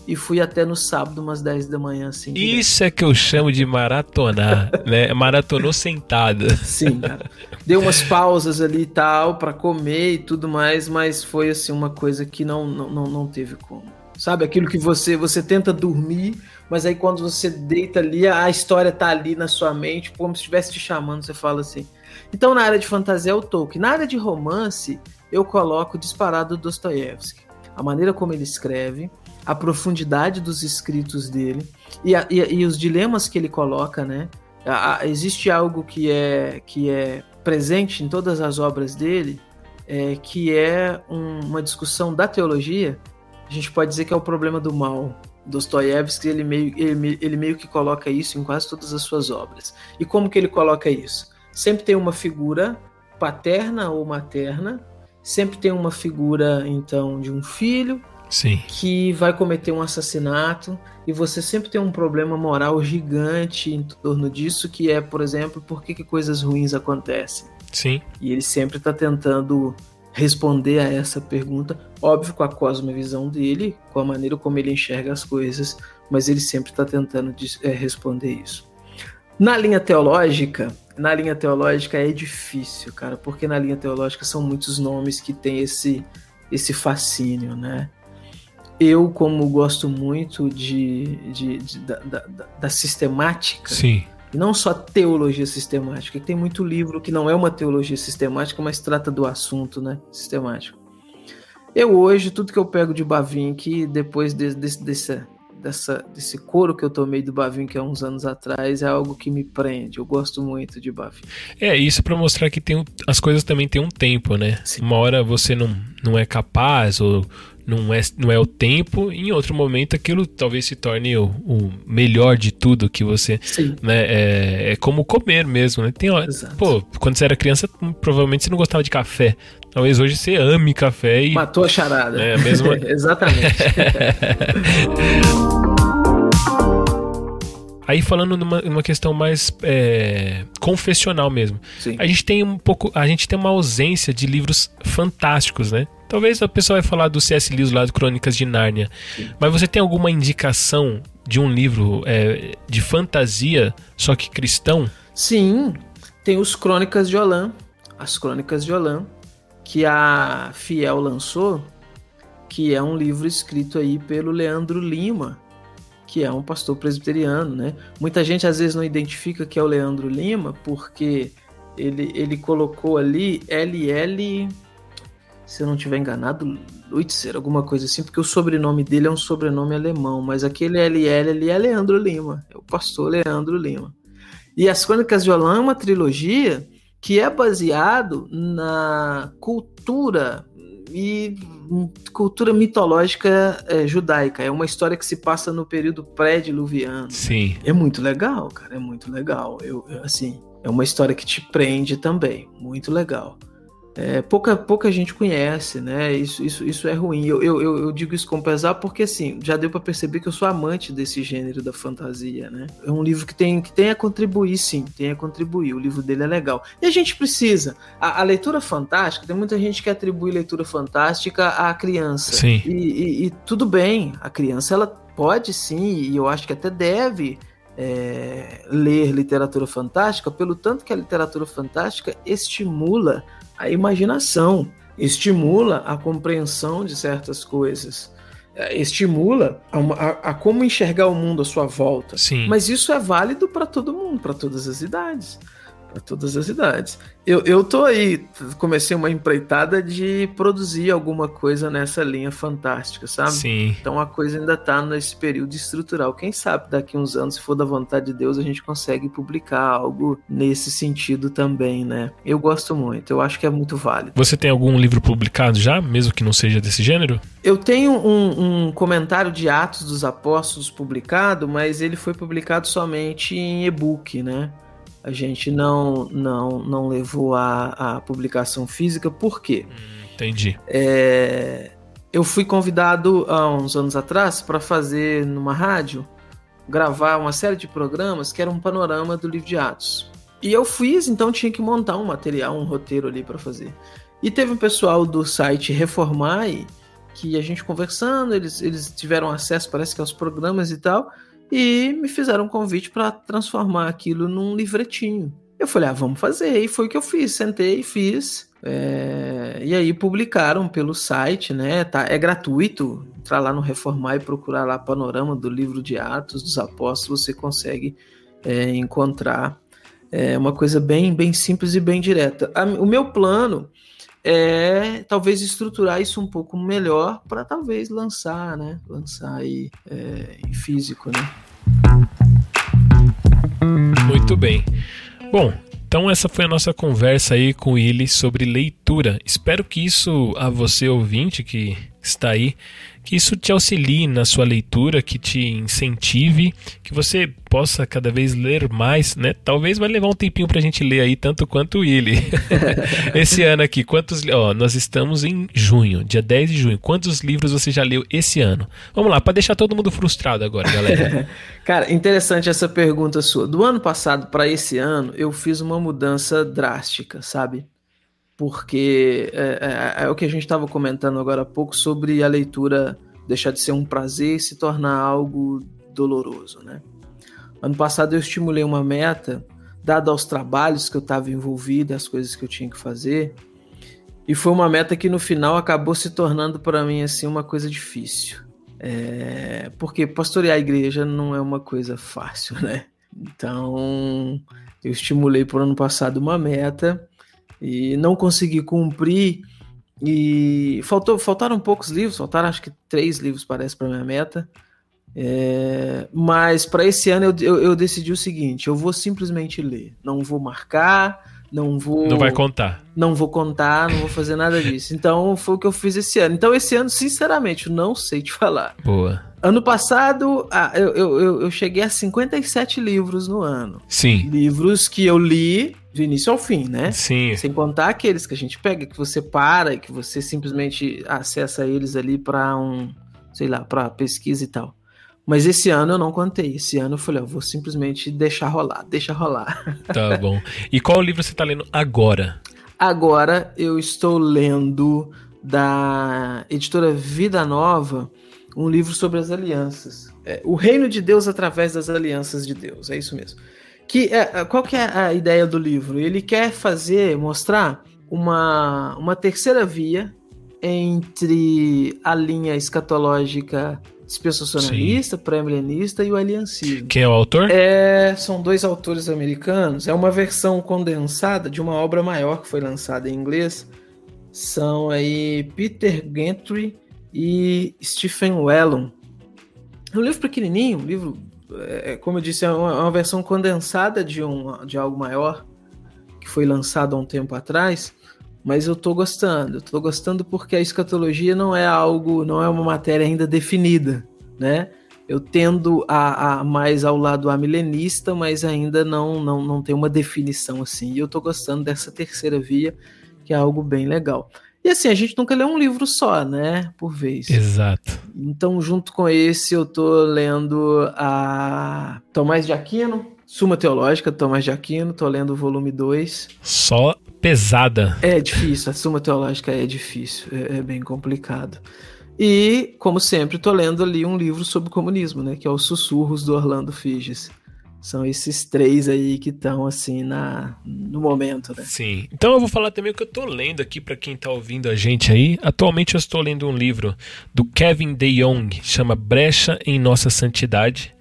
E fui até no sábado, umas 10 da manhã, assim. Isso é que eu chamo de maratonar, né? Maratonou sentada. Sim, cara. Deu umas pausas ali e tal, para comer e tudo mais, mas foi, assim, uma coisa que não, não, não, não teve como. Sabe, aquilo que você, você tenta dormir, mas aí quando você deita ali, a história tá ali na sua mente, como se estivesse te chamando, você fala assim. Então, na área de fantasia é o Tolkien. Na área de romance, eu coloco disparado Dostoiévski. A maneira como ele escreve, a profundidade dos escritos dele e, a, e, e os dilemas que ele coloca, né? A, a, existe algo que é, que é presente em todas as obras dele, é, que é um, uma discussão da teologia. A gente pode dizer que é o problema do mal. Dostoiévski ele meio, ele, ele meio que coloca isso em quase todas as suas obras. E como que ele coloca isso? Sempre tem uma figura paterna ou materna, sempre tem uma figura então de um filho Sim. que vai cometer um assassinato e você sempre tem um problema moral gigante em torno disso, que é, por exemplo, por que, que coisas ruins acontecem. Sim. E ele sempre está tentando responder a essa pergunta, óbvio com a cosmovisão dele, com a maneira como ele enxerga as coisas, mas ele sempre está tentando é, responder isso. Na linha teológica, na linha teológica é difícil, cara, porque na linha teológica são muitos nomes que têm esse esse fascínio, né? Eu, como gosto muito de, de, de da, da, da, sistemática, Sim. não só teologia sistemática, tem muito livro que não é uma teologia sistemática, mas trata do assunto né, sistemático. Eu hoje, tudo que eu pego de Bavinck, depois de, de, desse, dessa, desse couro que eu tomei do Bavinck há uns anos atrás, é algo que me prende. Eu gosto muito de Bavinck. É, isso para mostrar que tem, as coisas também têm um tempo, né? Sim. Uma hora você não, não é capaz ou não é, não é o tempo, em outro momento aquilo talvez se torne o, o melhor de tudo que você. Sim. Né, é, é como comer mesmo, né? Tem, pô, quando você era criança, provavelmente você não gostava de café. Talvez hoje você ame café e. Matou a charada. É, mesmo... Exatamente. Aí falando numa, numa questão mais é, confessional mesmo. Sim. A gente tem um pouco. A gente tem uma ausência de livros fantásticos, né? Talvez a pessoa vai falar do C.S. Lewis lá do Crônicas de Nárnia. Mas você tem alguma indicação de um livro é, de fantasia, só que cristão? Sim, tem os Crônicas de Olan, as Crônicas de Olan, que a Fiel lançou, que é um livro escrito aí pelo Leandro Lima, que é um pastor presbiteriano, né? Muita gente às vezes não identifica que é o Leandro Lima, porque ele, ele colocou ali LL se eu não estiver enganado, Luitzer, alguma coisa assim, porque o sobrenome dele é um sobrenome alemão, mas aquele LL ali é Leandro Lima, é o pastor Leandro Lima. E as Crônicas de Olã é uma trilogia que é baseado na cultura e cultura mitológica é, judaica. É uma história que se passa no período pré-diluviano. Sim. É muito legal, cara, é muito legal. Eu, assim, é uma história que te prende também, muito legal é, pouca, pouca gente conhece, né? Isso, isso, isso é ruim. Eu, eu, eu digo isso com pesar porque, assim, já deu para perceber que eu sou amante desse gênero da fantasia, né? É um livro que tem, que tem a contribuir, sim, tem a contribuir. O livro dele é legal. E a gente precisa. A, a leitura fantástica, tem muita gente que atribui leitura fantástica à criança. Sim. E, e, e tudo bem, a criança, ela pode sim, e eu acho que até deve. É, ler literatura fantástica, pelo tanto que a literatura fantástica estimula a imaginação, estimula a compreensão de certas coisas, é, estimula a, a, a como enxergar o mundo à sua volta. Sim. Mas isso é válido para todo mundo, para todas as idades para todas as idades. Eu, eu tô aí, comecei uma empreitada de produzir alguma coisa nessa linha fantástica, sabe? Sim. Então a coisa ainda tá nesse período estrutural. Quem sabe daqui uns anos, se for da vontade de Deus, a gente consegue publicar algo nesse sentido também, né? Eu gosto muito, eu acho que é muito válido. Você tem algum livro publicado já, mesmo que não seja desse gênero? Eu tenho um, um comentário de Atos dos Apóstolos publicado, mas ele foi publicado somente em e-book, né? A gente não não não levou a, a publicação física, por quê? Entendi. É, eu fui convidado há uns anos atrás para fazer numa rádio, gravar uma série de programas que era um panorama do livro de Atos. E eu fiz, então tinha que montar um material, um roteiro ali para fazer. E teve um pessoal do site Reformai que a gente conversando, eles, eles tiveram acesso, parece que aos programas e tal, e me fizeram um convite para transformar aquilo num livretinho. Eu falei, ah, vamos fazer. E foi o que eu fiz. Sentei e fiz. É... E aí publicaram pelo site, né? Tá, é gratuito. Entrar lá no Reformar e procurar lá panorama do livro de Atos dos Apóstolos, você consegue é, encontrar. É uma coisa bem, bem simples e bem direta. o meu plano é talvez estruturar isso um pouco melhor para talvez lançar, né? Lançar aí é, em físico, né? Muito bem. Bom, então essa foi a nossa conversa aí com Ili sobre leitura. Espero que isso a você ouvinte que está aí que isso te auxilie na sua leitura, que te incentive, que você possa cada vez ler mais, né? Talvez vai levar um tempinho pra gente ler aí, tanto quanto ele. esse ano aqui, quantos. Ó, nós estamos em junho, dia 10 de junho. Quantos livros você já leu esse ano? Vamos lá, para deixar todo mundo frustrado agora, galera. Cara, interessante essa pergunta sua. Do ano passado para esse ano, eu fiz uma mudança drástica, sabe? Porque é, é, é o que a gente estava comentando agora há pouco sobre a leitura deixar de ser um prazer e se tornar algo doloroso, né? Ano passado eu estimulei uma meta, dada aos trabalhos que eu estava envolvido, as coisas que eu tinha que fazer, e foi uma meta que no final acabou se tornando para mim assim uma coisa difícil, é... porque pastorear a igreja não é uma coisa fácil, né? Então eu estimulei por ano passado uma meta e não consegui cumprir. E faltou, faltaram poucos livros, faltaram acho que três livros, parece, para minha meta. É, mas para esse ano eu, eu, eu, decidi o seguinte: eu vou simplesmente ler, não vou marcar, não vou. Não vai contar. Não vou contar, não vou fazer nada disso. Então foi o que eu fiz esse ano. Então esse ano, sinceramente, eu não sei te falar. Boa. Ano passado, ah, eu, eu, eu cheguei a 57 livros no ano. Sim. Livros que eu li do início ao fim, né? Sim. Sem contar aqueles que a gente pega, que você para e que você simplesmente acessa eles ali para um, sei lá, para pesquisa e tal. Mas esse ano eu não contei. Esse ano eu falei, ó, vou simplesmente deixar rolar, deixa rolar. Tá bom. E qual livro você está lendo agora? Agora eu estou lendo da editora Vida Nova um livro sobre as alianças. É, o reino de Deus através das alianças de Deus. É isso mesmo. Que, é, é, qual que é a ideia do livro? Ele quer fazer, mostrar uma, uma terceira via entre a linha escatológica dispensacionalista, pré-milenista e o aliancismo. Quem é o autor? É, são dois autores americanos. É uma versão condensada de uma obra maior que foi lançada em inglês. São aí Peter Gentry e Stephen Wellon. É um livro pequenininho, um livro é, é, como eu disse, é uma, é uma, versão condensada de, um, de algo maior que foi lançado há um tempo atrás, mas eu estou gostando. Estou gostando porque a escatologia não é algo, não é uma matéria ainda definida, né? Eu tendo a, a mais ao lado amilenista, mas ainda não, não, não tem uma definição assim. E eu estou gostando dessa terceira via, que é algo bem legal. E assim, a gente nunca lê um livro só, né? Por vez. Exato. Então, junto com esse, eu tô lendo a Tomás de Aquino, Suma Teológica, Tomás de Aquino, tô lendo o volume 2. Só pesada. É difícil, a Suma Teológica é difícil, é, é bem complicado. E, como sempre, tô lendo ali um livro sobre comunismo, né? Que é Os Sussurros do Orlando Figes. São esses três aí que estão assim na no momento, né? Sim. Então eu vou falar também o que eu tô lendo aqui para quem tá ouvindo a gente aí. Atualmente eu estou lendo um livro do Kevin DeYoung, chama Brecha em Nossa Santidade.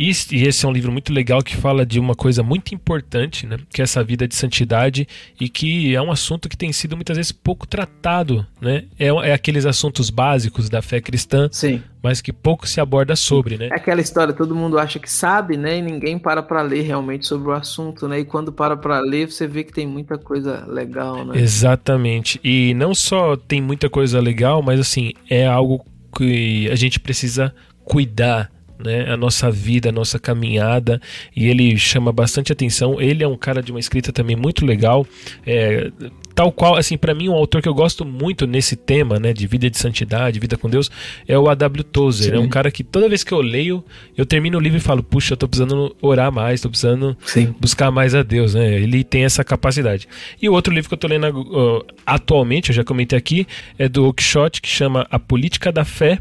E esse é um livro muito legal que fala de uma coisa muito importante, né? Que é essa vida de santidade e que é um assunto que tem sido muitas vezes pouco tratado, né? É, é aqueles assuntos básicos da fé cristã, Sim. mas que pouco se aborda sobre, né? É aquela história, todo mundo acha que sabe, né? E ninguém para para ler realmente sobre o assunto, né? E quando para para ler, você vê que tem muita coisa legal, né? Exatamente. E não só tem muita coisa legal, mas assim, é algo que a gente precisa cuidar né, a nossa vida, a nossa caminhada, e ele chama bastante atenção. Ele é um cara de uma escrita também muito legal. É, tal qual, assim, para mim, um autor que eu gosto muito nesse tema, né, de vida de santidade, vida com Deus, é o A.W. Tozer. Sim. É um cara que toda vez que eu leio, eu termino o livro e falo, puxa, eu tô precisando orar mais, tô precisando Sim. buscar mais a Deus, né? Ele tem essa capacidade. E o outro livro que eu tô lendo uh, atualmente, eu já comentei aqui, é do Oakeshott, que chama A Política da Fé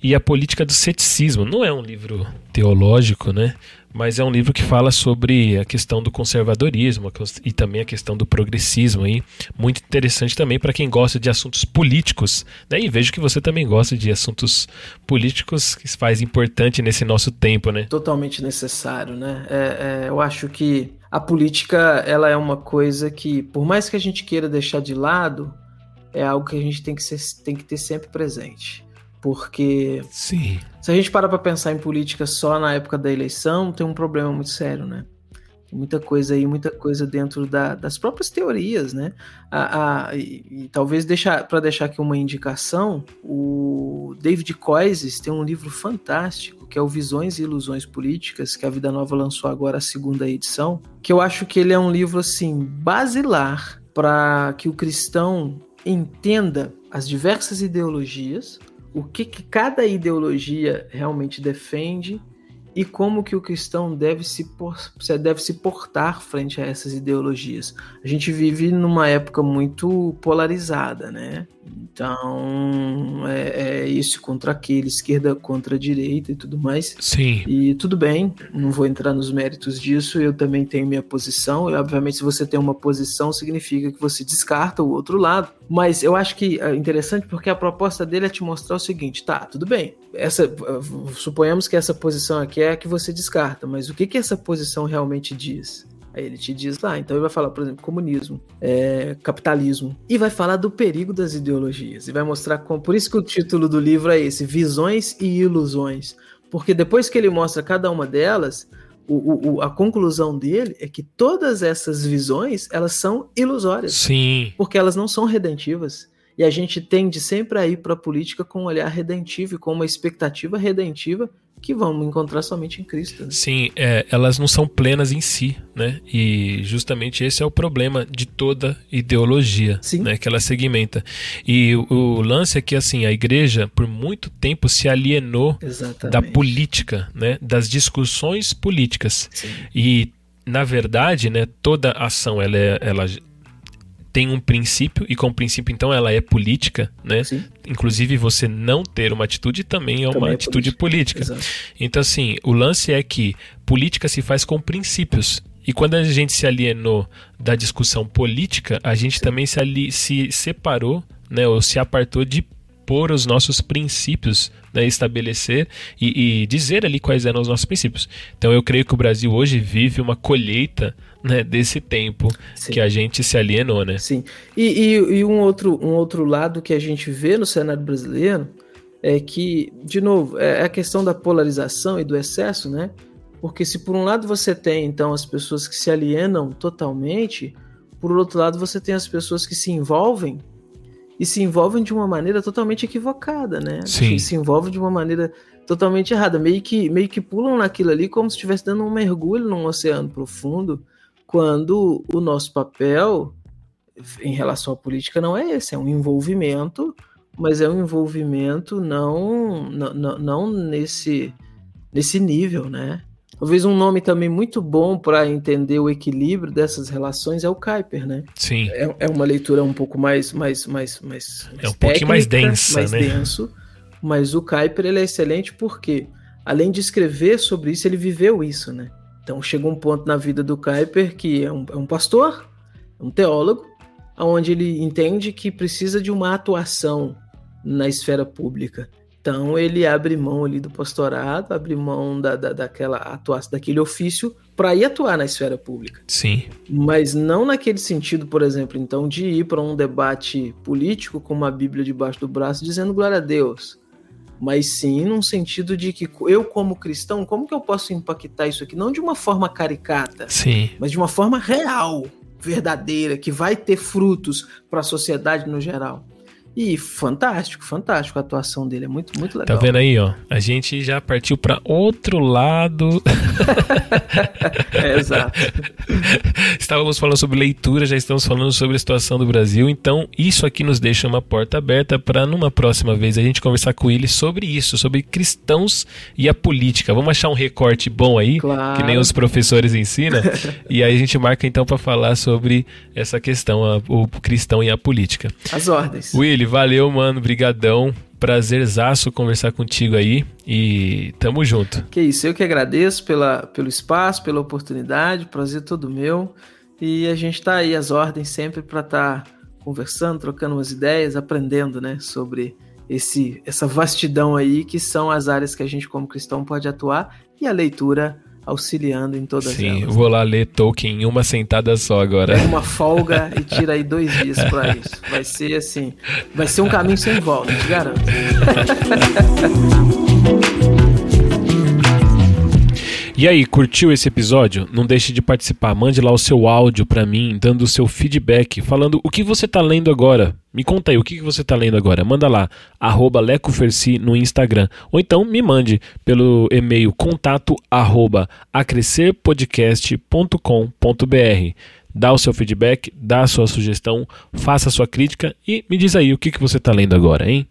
e a Política do Ceticismo. Não é um livro teológico, né? Mas é um livro que fala sobre a questão do conservadorismo e também a questão do progressismo aí, muito interessante também para quem gosta de assuntos políticos, né? E vejo que você também gosta de assuntos políticos, que se faz importante nesse nosso tempo, né? Totalmente necessário, né? É, é, eu acho que a política ela é uma coisa que, por mais que a gente queira deixar de lado, é algo que a gente tem que, ser, tem que ter sempre presente. Porque Sim. se a gente para para pensar em política só na época da eleição, tem um problema muito sério, né? Tem muita coisa aí, muita coisa dentro da, das próprias teorias, né? A, a e, e, talvez deixar para deixar aqui uma indicação, o David Coises tem um livro fantástico que é o Visões e Ilusões Políticas, que a Vida Nova lançou agora a segunda edição, que eu acho que ele é um livro assim basilar para que o cristão entenda as diversas ideologias, o que, que cada ideologia realmente defende e como que o cristão deve se, por, deve se portar frente a essas ideologias. A gente vive numa época muito polarizada, né? Então, é, é isso contra aquele, esquerda contra a direita e tudo mais. Sim. E tudo bem, não vou entrar nos méritos disso, eu também tenho minha posição. E, obviamente, se você tem uma posição, significa que você descarta o outro lado. Mas eu acho que é interessante porque a proposta dele é te mostrar o seguinte: tá, tudo bem, essa, suponhamos que essa posição aqui é a que você descarta, mas o que, que essa posição realmente diz? Aí ele te diz lá, então ele vai falar, por exemplo, comunismo, é, capitalismo, e vai falar do perigo das ideologias, e vai mostrar como. Por isso que o título do livro é esse: Visões e Ilusões. Porque depois que ele mostra cada uma delas, o, o, a conclusão dele é que todas essas visões elas são ilusórias. Sim. Porque elas não são redentivas. E a gente tende sempre a ir para a política com um olhar redentivo e com uma expectativa redentiva que vamos encontrar somente em Cristo. Né? Sim, é, elas não são plenas em si, né? E justamente esse é o problema de toda ideologia, Sim. né? Que ela segmenta. E o, o, lance é que assim a igreja por muito tempo se alienou Exatamente. da política, né? Das discussões políticas. Sim. E na verdade, né? Toda ação ela, é, ela tem um princípio e com princípio então ela é política, né? Sim. Inclusive você não ter uma atitude também é também uma é atitude política. política. Então assim, o lance é que política se faz com princípios. E quando a gente se alienou da discussão política, a gente Sim. também se, ali, se separou, né, ou se apartou de pôr os nossos princípios, né, estabelecer e, e, dizer ali quais eram os nossos princípios. Então eu creio que o Brasil hoje vive uma colheita né, desse tempo Sim. que a gente se alienou, né? Sim. E, e, e, um, outro, um outro lado que a gente vê no cenário brasileiro é que, de novo, é a questão da polarização e do excesso, né? Porque se por um lado você tem, então, as pessoas que se alienam totalmente, por outro lado você tem as pessoas que se envolvem e se envolvem de uma maneira totalmente equivocada, né? Sim. Se envolvem de uma maneira totalmente errada, meio que, meio que pulam naquilo ali como se estivesse dando um mergulho num oceano profundo, quando o nosso papel em relação à política não é esse, é um envolvimento, mas é um envolvimento não, não, não nesse, nesse nível, né? Talvez um nome também muito bom para entender o equilíbrio dessas relações é o Kuiper, né? Sim. É, é uma leitura um pouco mais, mais, mais, mais é um pouquinho mais densa, mais né? denso. Mas o Kuiper ele é excelente porque, além de escrever sobre isso, ele viveu isso, né? Então chega um ponto na vida do Kuiper que é um, é um pastor, é um teólogo, onde ele entende que precisa de uma atuação na esfera pública. Então ele abre mão ali do pastorado, abre mão da, da, daquela atuação, daquele ofício para ir atuar na esfera pública. Sim. Mas não naquele sentido, por exemplo, então de ir para um debate político com uma Bíblia debaixo do braço dizendo glória a Deus mas sim num sentido de que eu, como cristão, como que eu posso impactar isso aqui? Não de uma forma caricata, sim. mas de uma forma real, verdadeira, que vai ter frutos para a sociedade no geral. E fantástico, fantástico a atuação dele, é muito, muito legal. Tá vendo aí, ó? A gente já partiu para outro lado. é, exato. Estávamos falando sobre leitura, já estamos falando sobre a situação do Brasil, então isso aqui nos deixa uma porta aberta para numa próxima vez a gente conversar com ele sobre isso, sobre cristãos e a política. Vamos achar um recorte bom aí, claro. que nem os professores ensinam, e aí a gente marca então para falar sobre essa questão, a, o cristão e a política. As ordens. Willy, valeu, mano, brigadão. Prazerzaço conversar contigo aí e tamo junto. Que isso, eu que agradeço pela, pelo espaço, pela oportunidade, prazer todo meu. E a gente tá aí, as ordens sempre para estar tá conversando, trocando umas ideias, aprendendo, né, sobre esse, essa vastidão aí que são as áreas que a gente como cristão pode atuar e a leitura auxiliando em todas Sim, elas. Sim, vou lá ler Tolkien em uma sentada só agora. É uma folga e tira aí dois dias para isso. Vai ser assim, vai ser um caminho sem volta, te garanto. E aí, curtiu esse episódio? Não deixe de participar, mande lá o seu áudio para mim, dando o seu feedback, falando o que você tá lendo agora. Me conta aí, o que você tá lendo agora? Manda lá, arroba lecoferci no Instagram. Ou então me mande pelo e-mail contato arroba acrescerpodcast.com.br. Dá o seu feedback, dá a sua sugestão, faça a sua crítica e me diz aí o que você tá lendo agora, hein?